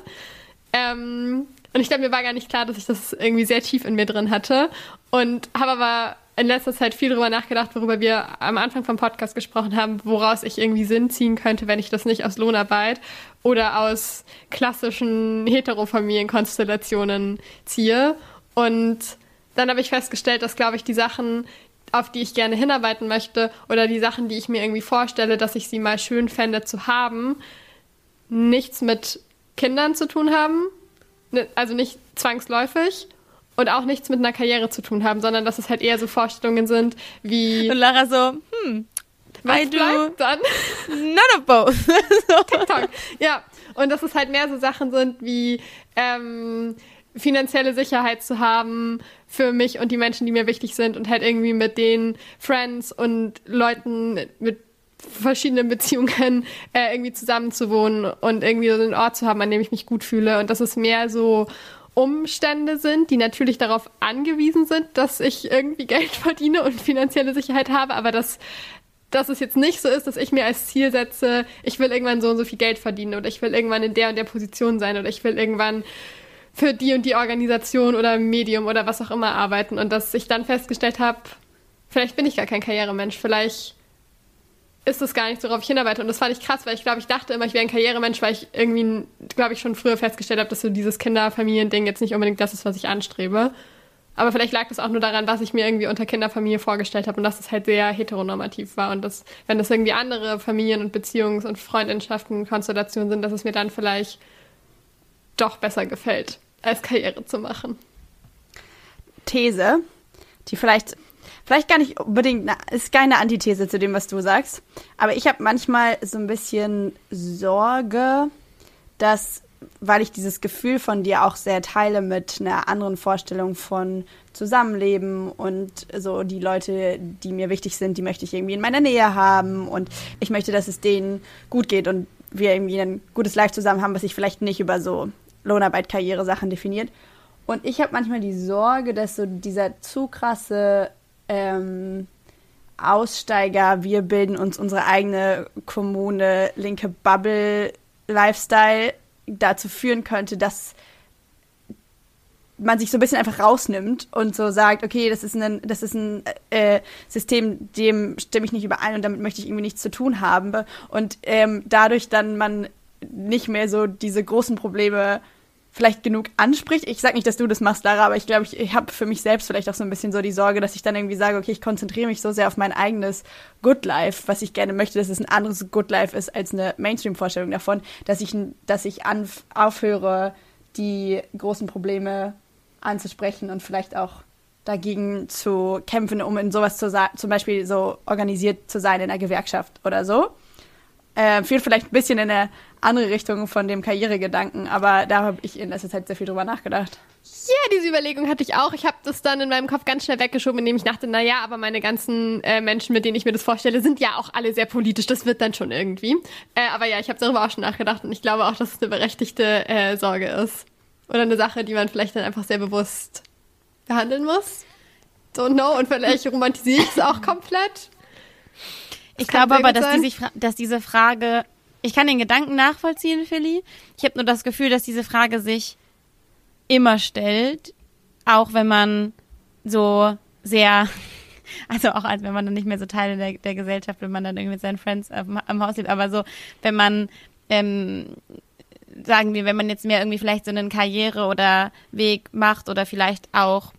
Ähm, und ich glaube, mir war gar nicht klar, dass ich das irgendwie sehr tief in mir drin hatte. Und habe aber in letzter Zeit viel darüber nachgedacht, worüber wir am Anfang vom Podcast gesprochen haben, woraus ich irgendwie Sinn ziehen könnte, wenn ich das nicht aus Lohnarbeit oder aus klassischen Heterofamilienkonstellationen ziehe. Und dann habe ich festgestellt, dass, glaube ich, die Sachen, auf die ich gerne hinarbeiten möchte oder die Sachen, die ich mir irgendwie vorstelle, dass ich sie mal schön fände zu haben, nichts mit Kindern zu tun haben, also nicht zwangsläufig und auch nichts mit einer Karriere zu tun haben, sondern dass es halt eher so Vorstellungen sind wie Und Lara so, hm, was I do dann? none of both. so. TikTok. Ja, und dass es halt mehr so Sachen sind wie ähm, finanzielle Sicherheit zu haben für mich und die Menschen, die mir wichtig sind und halt irgendwie mit den Friends und Leuten mit verschiedenen Beziehungen äh, irgendwie zusammenzuwohnen und irgendwie so einen Ort zu haben, an dem ich mich gut fühle und dass es mehr so Umstände sind, die natürlich darauf angewiesen sind, dass ich irgendwie Geld verdiene und finanzielle Sicherheit habe, aber dass dass es jetzt nicht so ist, dass ich mir als Ziel setze, ich will irgendwann so und so viel Geld verdienen oder ich will irgendwann in der und der Position sein oder ich will irgendwann für die und die Organisation oder Medium oder was auch immer arbeiten und dass ich dann festgestellt habe, vielleicht bin ich gar kein Karrieremensch, vielleicht ist das gar nicht so, worauf ich hinarbeite. Und das fand ich krass, weil ich glaube, ich dachte immer, ich wäre ein Karrieremensch, weil ich irgendwie, glaube ich, schon früher festgestellt habe, dass so dieses Kinderfamilien-Ding jetzt nicht unbedingt das ist, was ich anstrebe. Aber vielleicht lag das auch nur daran, was ich mir irgendwie unter Kinderfamilie vorgestellt habe und dass es halt sehr heteronormativ war und dass, wenn das irgendwie andere Familien- und Beziehungs- und Freundschaften, Konstellationen sind, dass es mir dann vielleicht doch besser gefällt, als Karriere zu machen. These, die vielleicht, vielleicht gar nicht unbedingt, ist keine Antithese zu dem, was du sagst, aber ich habe manchmal so ein bisschen Sorge, dass, weil ich dieses Gefühl von dir auch sehr teile mit einer anderen Vorstellung von Zusammenleben und so die Leute, die mir wichtig sind, die möchte ich irgendwie in meiner Nähe haben und ich möchte, dass es denen gut geht und wir irgendwie ein gutes Life zusammen haben, was sich vielleicht nicht über so Lohnarbeit, Karriere Sachen definiert. Und ich habe manchmal die Sorge, dass so dieser zu krasse ähm, Aussteiger, wir bilden uns unsere eigene Kommune, linke Bubble, Lifestyle dazu führen könnte, dass man sich so ein bisschen einfach rausnimmt und so sagt, okay, das ist ein, das ist ein äh, System, dem stimme ich nicht überein und damit möchte ich irgendwie nichts zu tun haben. Und ähm, dadurch dann man nicht mehr so diese großen Probleme vielleicht genug anspricht. Ich sag nicht, dass du das machst, Lara, aber ich glaube, ich, ich habe für mich selbst vielleicht auch so ein bisschen so die Sorge, dass ich dann irgendwie sage, okay, ich konzentriere mich so sehr auf mein eigenes Good Life, was ich gerne möchte, dass es ein anderes Good Life ist als eine Mainstream-Vorstellung davon, dass ich, dass ich anf aufhöre, die großen Probleme anzusprechen und vielleicht auch dagegen zu kämpfen, um in sowas zu sein, zum Beispiel so organisiert zu sein in einer Gewerkschaft oder so. Äh, führt vielleicht ein bisschen in eine andere Richtung von dem Karrieregedanken, aber da habe ich in letzter Zeit sehr viel drüber nachgedacht. Ja, diese Überlegung hatte ich auch. Ich habe das dann in meinem Kopf ganz schnell weggeschoben, indem ich dachte, na ja, aber meine ganzen äh, Menschen, mit denen ich mir das vorstelle, sind ja auch alle sehr politisch. Das wird dann schon irgendwie. Äh, aber ja, ich habe darüber auch schon nachgedacht und ich glaube auch, dass es eine berechtigte äh, Sorge ist. Oder eine Sache, die man vielleicht dann einfach sehr bewusst behandeln muss. Don't know. Und vielleicht romantisiere ich es auch komplett. Ich kann glaube aber, dass, die sich, dass diese Frage ich kann den Gedanken nachvollziehen, Philly. Ich habe nur das Gefühl, dass diese Frage sich immer stellt, auch wenn man so sehr, also auch als wenn man dann nicht mehr so Teil der, der Gesellschaft, wenn man dann irgendwie mit seinen Friends am, am Haus lebt, aber so, wenn man, ähm, sagen wir, wenn man jetzt mehr irgendwie vielleicht so einen Karriere- oder Weg macht oder vielleicht auch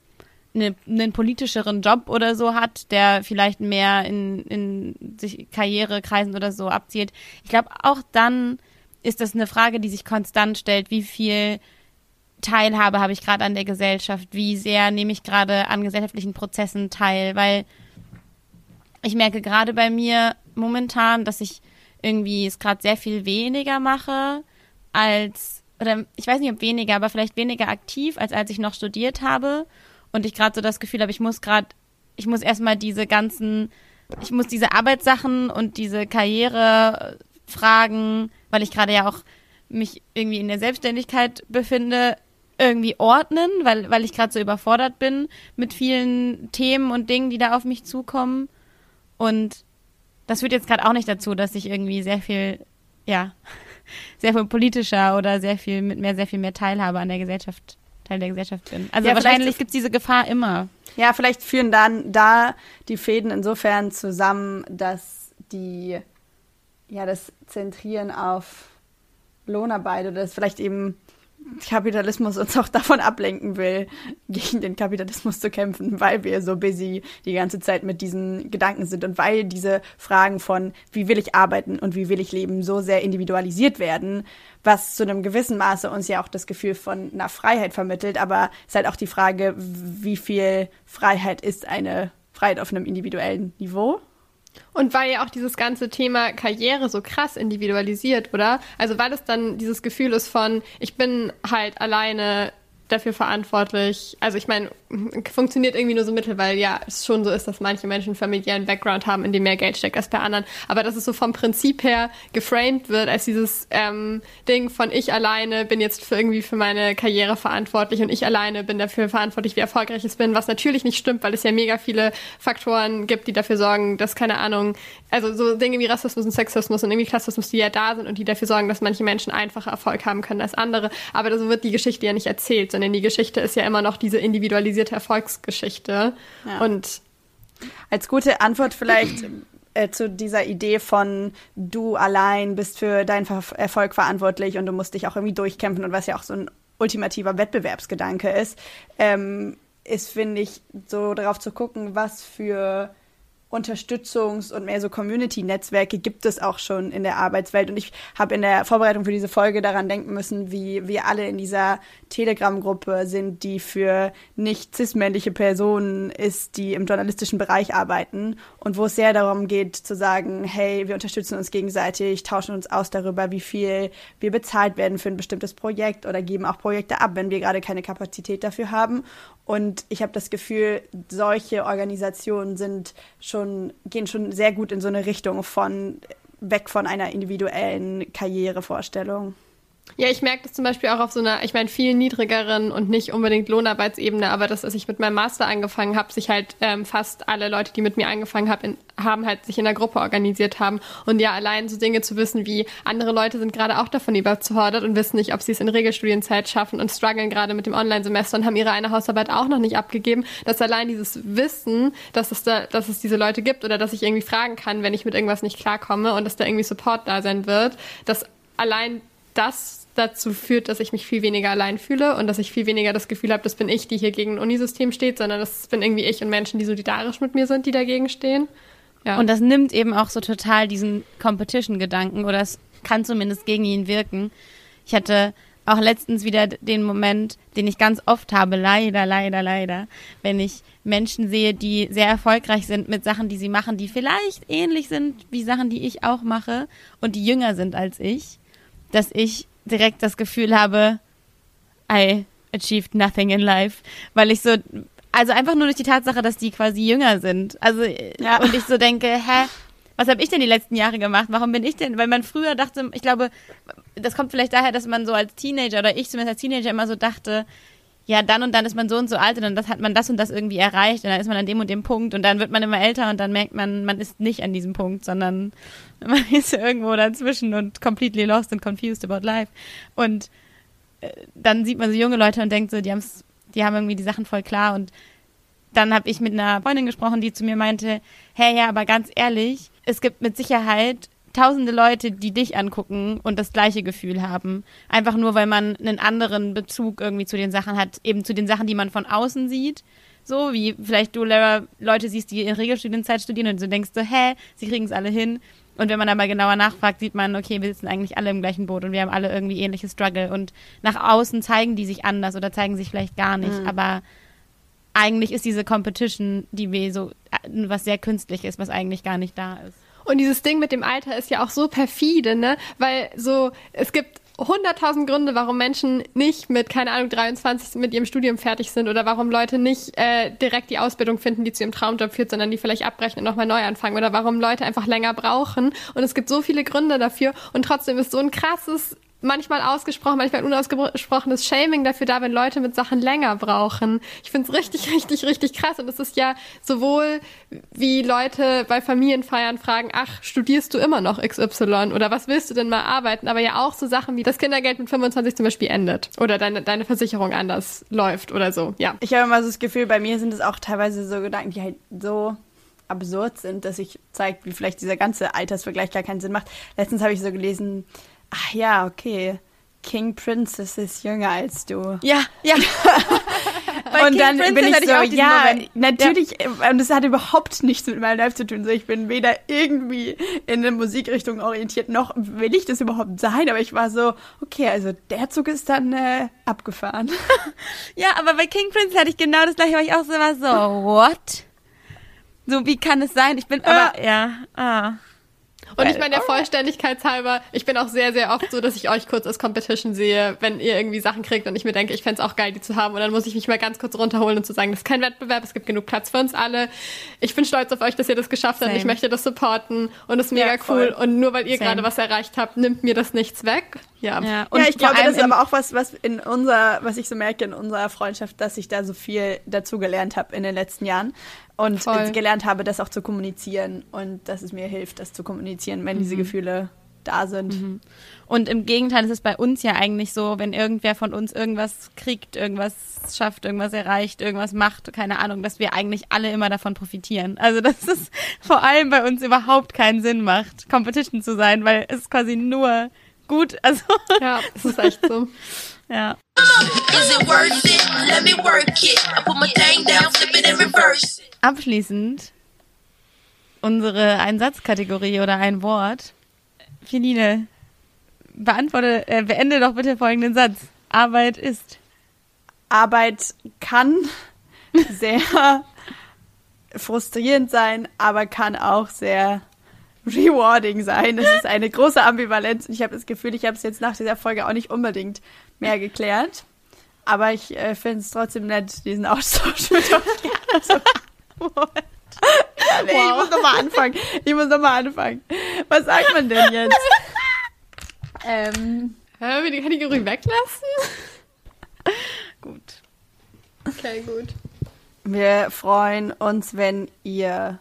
eine, einen politischeren Job oder so hat, der vielleicht mehr in, in sich Karrierekreisen oder so abzielt. Ich glaube, auch dann ist das eine Frage, die sich konstant stellt, wie viel Teilhabe habe ich gerade an der Gesellschaft, wie sehr nehme ich gerade an gesellschaftlichen Prozessen teil, weil ich merke gerade bei mir momentan, dass ich irgendwie es gerade sehr viel weniger mache als, oder ich weiß nicht, ob weniger, aber vielleicht weniger aktiv, als als ich noch studiert habe und ich gerade so das Gefühl habe, ich muss gerade, ich muss erstmal diese ganzen, ich muss diese Arbeitssachen und diese Karrierefragen, weil ich gerade ja auch mich irgendwie in der Selbstständigkeit befinde, irgendwie ordnen, weil, weil ich gerade so überfordert bin mit vielen Themen und Dingen, die da auf mich zukommen. Und das führt jetzt gerade auch nicht dazu, dass ich irgendwie sehr viel, ja, sehr viel politischer oder sehr viel mit mehr, sehr viel mehr Teilhabe an der Gesellschaft Teil der Gesellschaft bin. Also Ja, wahrscheinlich gibt es diese Gefahr immer. Ja, vielleicht führen dann da die Fäden insofern zusammen, dass die, ja, das Zentrieren auf Lohnarbeit oder das vielleicht eben Kapitalismus uns auch davon ablenken will, gegen den Kapitalismus zu kämpfen, weil wir so busy die ganze Zeit mit diesen Gedanken sind und weil diese Fragen von, wie will ich arbeiten und wie will ich leben, so sehr individualisiert werden, was zu einem gewissen Maße uns ja auch das Gefühl von einer Freiheit vermittelt, aber es ist halt auch die Frage, wie viel Freiheit ist eine Freiheit auf einem individuellen Niveau? Und weil ja auch dieses ganze Thema Karriere so krass individualisiert, oder? Also weil es dann dieses Gefühl ist von, ich bin halt alleine dafür verantwortlich. Also ich meine, funktioniert irgendwie nur so mittel, weil ja es schon so ist, dass manche Menschen familiären Background haben, in dem mehr Geld steckt als bei anderen. Aber dass es so vom Prinzip her geframed wird als dieses ähm, Ding von ich alleine bin jetzt für irgendwie für meine Karriere verantwortlich und ich alleine bin dafür verantwortlich, wie erfolgreich ich bin, was natürlich nicht stimmt, weil es ja mega viele Faktoren gibt, die dafür sorgen, dass keine Ahnung, also so Dinge wie Rassismus und Sexismus und irgendwie Klassismus, die ja da sind und die dafür sorgen, dass manche Menschen einfacher Erfolg haben können als andere. Aber so wird die Geschichte ja nicht erzählt, sondern die Geschichte ist ja immer noch diese individualisierte Erfolgsgeschichte. Ja. Und Als gute Antwort vielleicht äh, zu dieser Idee von du allein bist für deinen Erfolg verantwortlich und du musst dich auch irgendwie durchkämpfen und was ja auch so ein ultimativer Wettbewerbsgedanke ist, ähm, ist, finde ich, so darauf zu gucken, was für Unterstützungs- und mehr so Community-Netzwerke gibt es auch schon in der Arbeitswelt. Und ich habe in der Vorbereitung für diese Folge daran denken müssen, wie wir alle in dieser Telegram-Gruppe sind, die für nicht cis-männliche Personen ist, die im journalistischen Bereich arbeiten und wo es sehr darum geht zu sagen, hey, wir unterstützen uns gegenseitig, tauschen uns aus darüber, wie viel wir bezahlt werden für ein bestimmtes Projekt oder geben auch Projekte ab, wenn wir gerade keine Kapazität dafür haben. Und ich habe das Gefühl, solche Organisationen sind schon, gehen schon sehr gut in so eine Richtung von weg von einer individuellen Karrierevorstellung. Ja, ich merke das zum Beispiel auch auf so einer, ich meine, viel niedrigeren und nicht unbedingt Lohnarbeitsebene, aber das, als ich mit meinem Master angefangen habe, sich halt ähm, fast alle Leute, die mit mir angefangen hab, in, haben, halt sich in der Gruppe organisiert haben. Und ja, allein so Dinge zu wissen, wie andere Leute sind gerade auch davon überfordert und wissen nicht, ob sie es in Regelstudienzeit schaffen und strugglen gerade mit dem Online-Semester und haben ihre eine Hausarbeit auch noch nicht abgegeben, dass allein dieses Wissen, dass es da, dass es diese Leute gibt oder dass ich irgendwie fragen kann, wenn ich mit irgendwas nicht klarkomme und dass da irgendwie Support da sein wird, dass allein das dazu führt, dass ich mich viel weniger allein fühle und dass ich viel weniger das Gefühl habe, das bin ich, die hier gegen ein Unisystem steht, sondern das bin irgendwie ich und Menschen, die solidarisch mit mir sind, die dagegen stehen. Ja. Und das nimmt eben auch so total diesen Competition-Gedanken oder es kann zumindest gegen ihn wirken. Ich hatte auch letztens wieder den Moment, den ich ganz oft habe, leider, leider, leider, wenn ich Menschen sehe, die sehr erfolgreich sind mit Sachen, die sie machen, die vielleicht ähnlich sind wie Sachen, die ich auch mache und die jünger sind als ich, dass ich direkt das Gefühl habe, I achieved nothing in life, weil ich so, also einfach nur durch die Tatsache, dass die quasi jünger sind. Also Ja. und ich so denke, hä, was habe ich denn die letzten Jahre gemacht? Warum bin ich denn? Weil man früher dachte, ich glaube, das kommt vielleicht daher, dass man so als Teenager oder ich zumindest als Teenager immer so dachte, ja, dann und dann ist man so und so alt und dann hat man das und das irgendwie erreicht und dann ist man an dem und dem Punkt und dann wird man immer älter und dann merkt man, man ist nicht an diesem Punkt, sondern man ist irgendwo dazwischen und completely lost and confused about life. Und äh, dann sieht man so junge Leute und denkt so, die haben's, die haben irgendwie die Sachen voll klar und dann habe ich mit einer Freundin gesprochen, die zu mir meinte, hey, ja, aber ganz ehrlich, es gibt mit Sicherheit tausende Leute, die dich angucken und das gleiche Gefühl haben. Einfach nur, weil man einen anderen Bezug irgendwie zu den Sachen hat, eben zu den Sachen, die man von außen sieht. So, wie vielleicht du, Lara, Leute siehst, die in Regelstudienzeit studieren und du denkst so, hä, sie kriegen es alle hin. Und wenn man aber genauer nachfragt, sieht man, okay, wir sitzen eigentlich alle im gleichen Boot und wir haben alle irgendwie ähnliche Struggle. Und nach außen zeigen die sich anders oder zeigen sich vielleicht gar nicht. Mhm. Aber eigentlich ist diese Competition, die wir so, äh, was sehr künstlich ist, was eigentlich gar nicht da ist. Und dieses Ding mit dem Alter ist ja auch so perfide, ne? Weil so, es gibt hunderttausend Gründe, warum Menschen nicht mit, keine Ahnung, 23 mit ihrem Studium fertig sind oder warum Leute nicht äh, direkt die Ausbildung finden, die zu ihrem Traumjob führt, sondern die vielleicht abbrechen und nochmal neu anfangen oder warum Leute einfach länger brauchen. Und es gibt so viele Gründe dafür und trotzdem ist so ein krasses manchmal ausgesprochen, manchmal unausgesprochenes Shaming dafür da, wenn Leute mit Sachen länger brauchen. Ich finde es richtig, richtig, richtig krass. Und es ist ja sowohl wie Leute bei Familienfeiern fragen, ach, studierst du immer noch XY oder was willst du denn mal arbeiten? Aber ja auch so Sachen wie das Kindergeld mit 25 zum Beispiel endet oder deine, deine Versicherung anders läuft oder so. Ja. Ich habe immer so das Gefühl, bei mir sind es auch teilweise so Gedanken, die halt so absurd sind, dass ich zeigt, wie vielleicht dieser ganze Altersvergleich gar keinen Sinn macht. Letztens habe ich so gelesen, ach ja, okay, King Princess ist jünger als du. Ja, ja. und dann bin ich so, ja, natürlich, ja. und es hat überhaupt nichts mit meinem Life zu tun. So, ich bin weder irgendwie in eine Musikrichtung orientiert, noch will ich das überhaupt sein. Aber ich war so, okay, also der Zug ist dann äh, abgefahren. ja, aber bei King Princess hatte ich genau das gleiche, weil ich auch so war, so, what? So, wie kann es sein? Ich bin, aber, ja, ah. Und ich meine, der Vollständigkeit halber, ich bin auch sehr, sehr oft so, dass ich euch kurz als Competition sehe, wenn ihr irgendwie Sachen kriegt und ich mir denke, ich fände es auch geil, die zu haben. Und dann muss ich mich mal ganz kurz runterholen und zu sagen, das ist kein Wettbewerb, es gibt genug Platz für uns alle. Ich bin stolz auf euch, dass ihr das geschafft habt. Ich möchte das supporten und es ist mega ja, cool. Und nur weil ihr gerade was erreicht habt, nimmt mir das nichts weg. Ja, ja, und ja ich glaube, das ist aber auch was, was in unserer, was ich so merke in unserer Freundschaft, dass ich da so viel dazu gelernt habe in den letzten Jahren und Voll. gelernt habe, das auch zu kommunizieren und dass es mir hilft, das zu kommunizieren, wenn mhm. diese Gefühle da sind. Mhm. Und im Gegenteil ist es bei uns ja eigentlich so, wenn irgendwer von uns irgendwas kriegt, irgendwas schafft, irgendwas erreicht, irgendwas macht, keine Ahnung, dass wir eigentlich alle immer davon profitieren. Also dass es vor allem bei uns überhaupt keinen Sinn macht, Competition zu sein, weil es quasi nur gut, also ja, das ist echt so. ja. Abschließend unsere Einsatzkategorie oder ein Wort. Feline, beantworte, äh, beende doch bitte folgenden Satz. Arbeit ist. Arbeit kann sehr frustrierend sein, aber kann auch sehr rewarding sein. Das ist eine große Ambivalenz und ich habe das Gefühl, ich habe es jetzt nach dieser Folge auch nicht unbedingt mehr geklärt. Aber ich äh, finde es trotzdem nett, diesen Austausch mit euch gerne zu ja, nee, wow. Ich muss nochmal anfangen. Ich muss nochmal anfangen. Was sagt man denn jetzt? ähm. Hör wir die Kategorie weglassen? gut. Okay, gut. Wir freuen uns, wenn ihr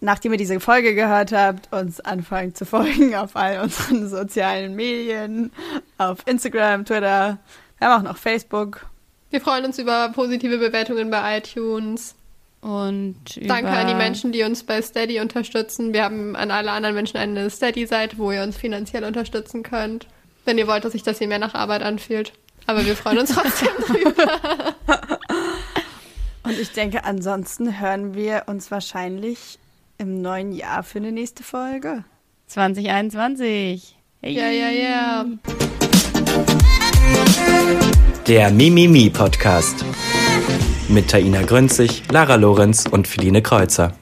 nachdem ihr diese Folge gehört habt, uns anfangen zu folgen auf all unseren sozialen Medien, auf Instagram, Twitter, wir haben auch noch Facebook. Wir freuen uns über positive Bewertungen bei iTunes. Und Danke an die Menschen, die uns bei Steady unterstützen. Wir haben an alle anderen Menschen eine Steady-Seite, wo ihr uns finanziell unterstützen könnt. Wenn ihr wollt, dass sich das hier mehr nach Arbeit anfühlt. Aber wir freuen uns trotzdem drüber. Und ich denke, ansonsten hören wir uns wahrscheinlich im neuen Jahr für eine nächste Folge. 2021. Hey. Ja, ja, ja. Der Mimimi Podcast mit Taina Grünzig, Lara Lorenz und Feline Kreuzer.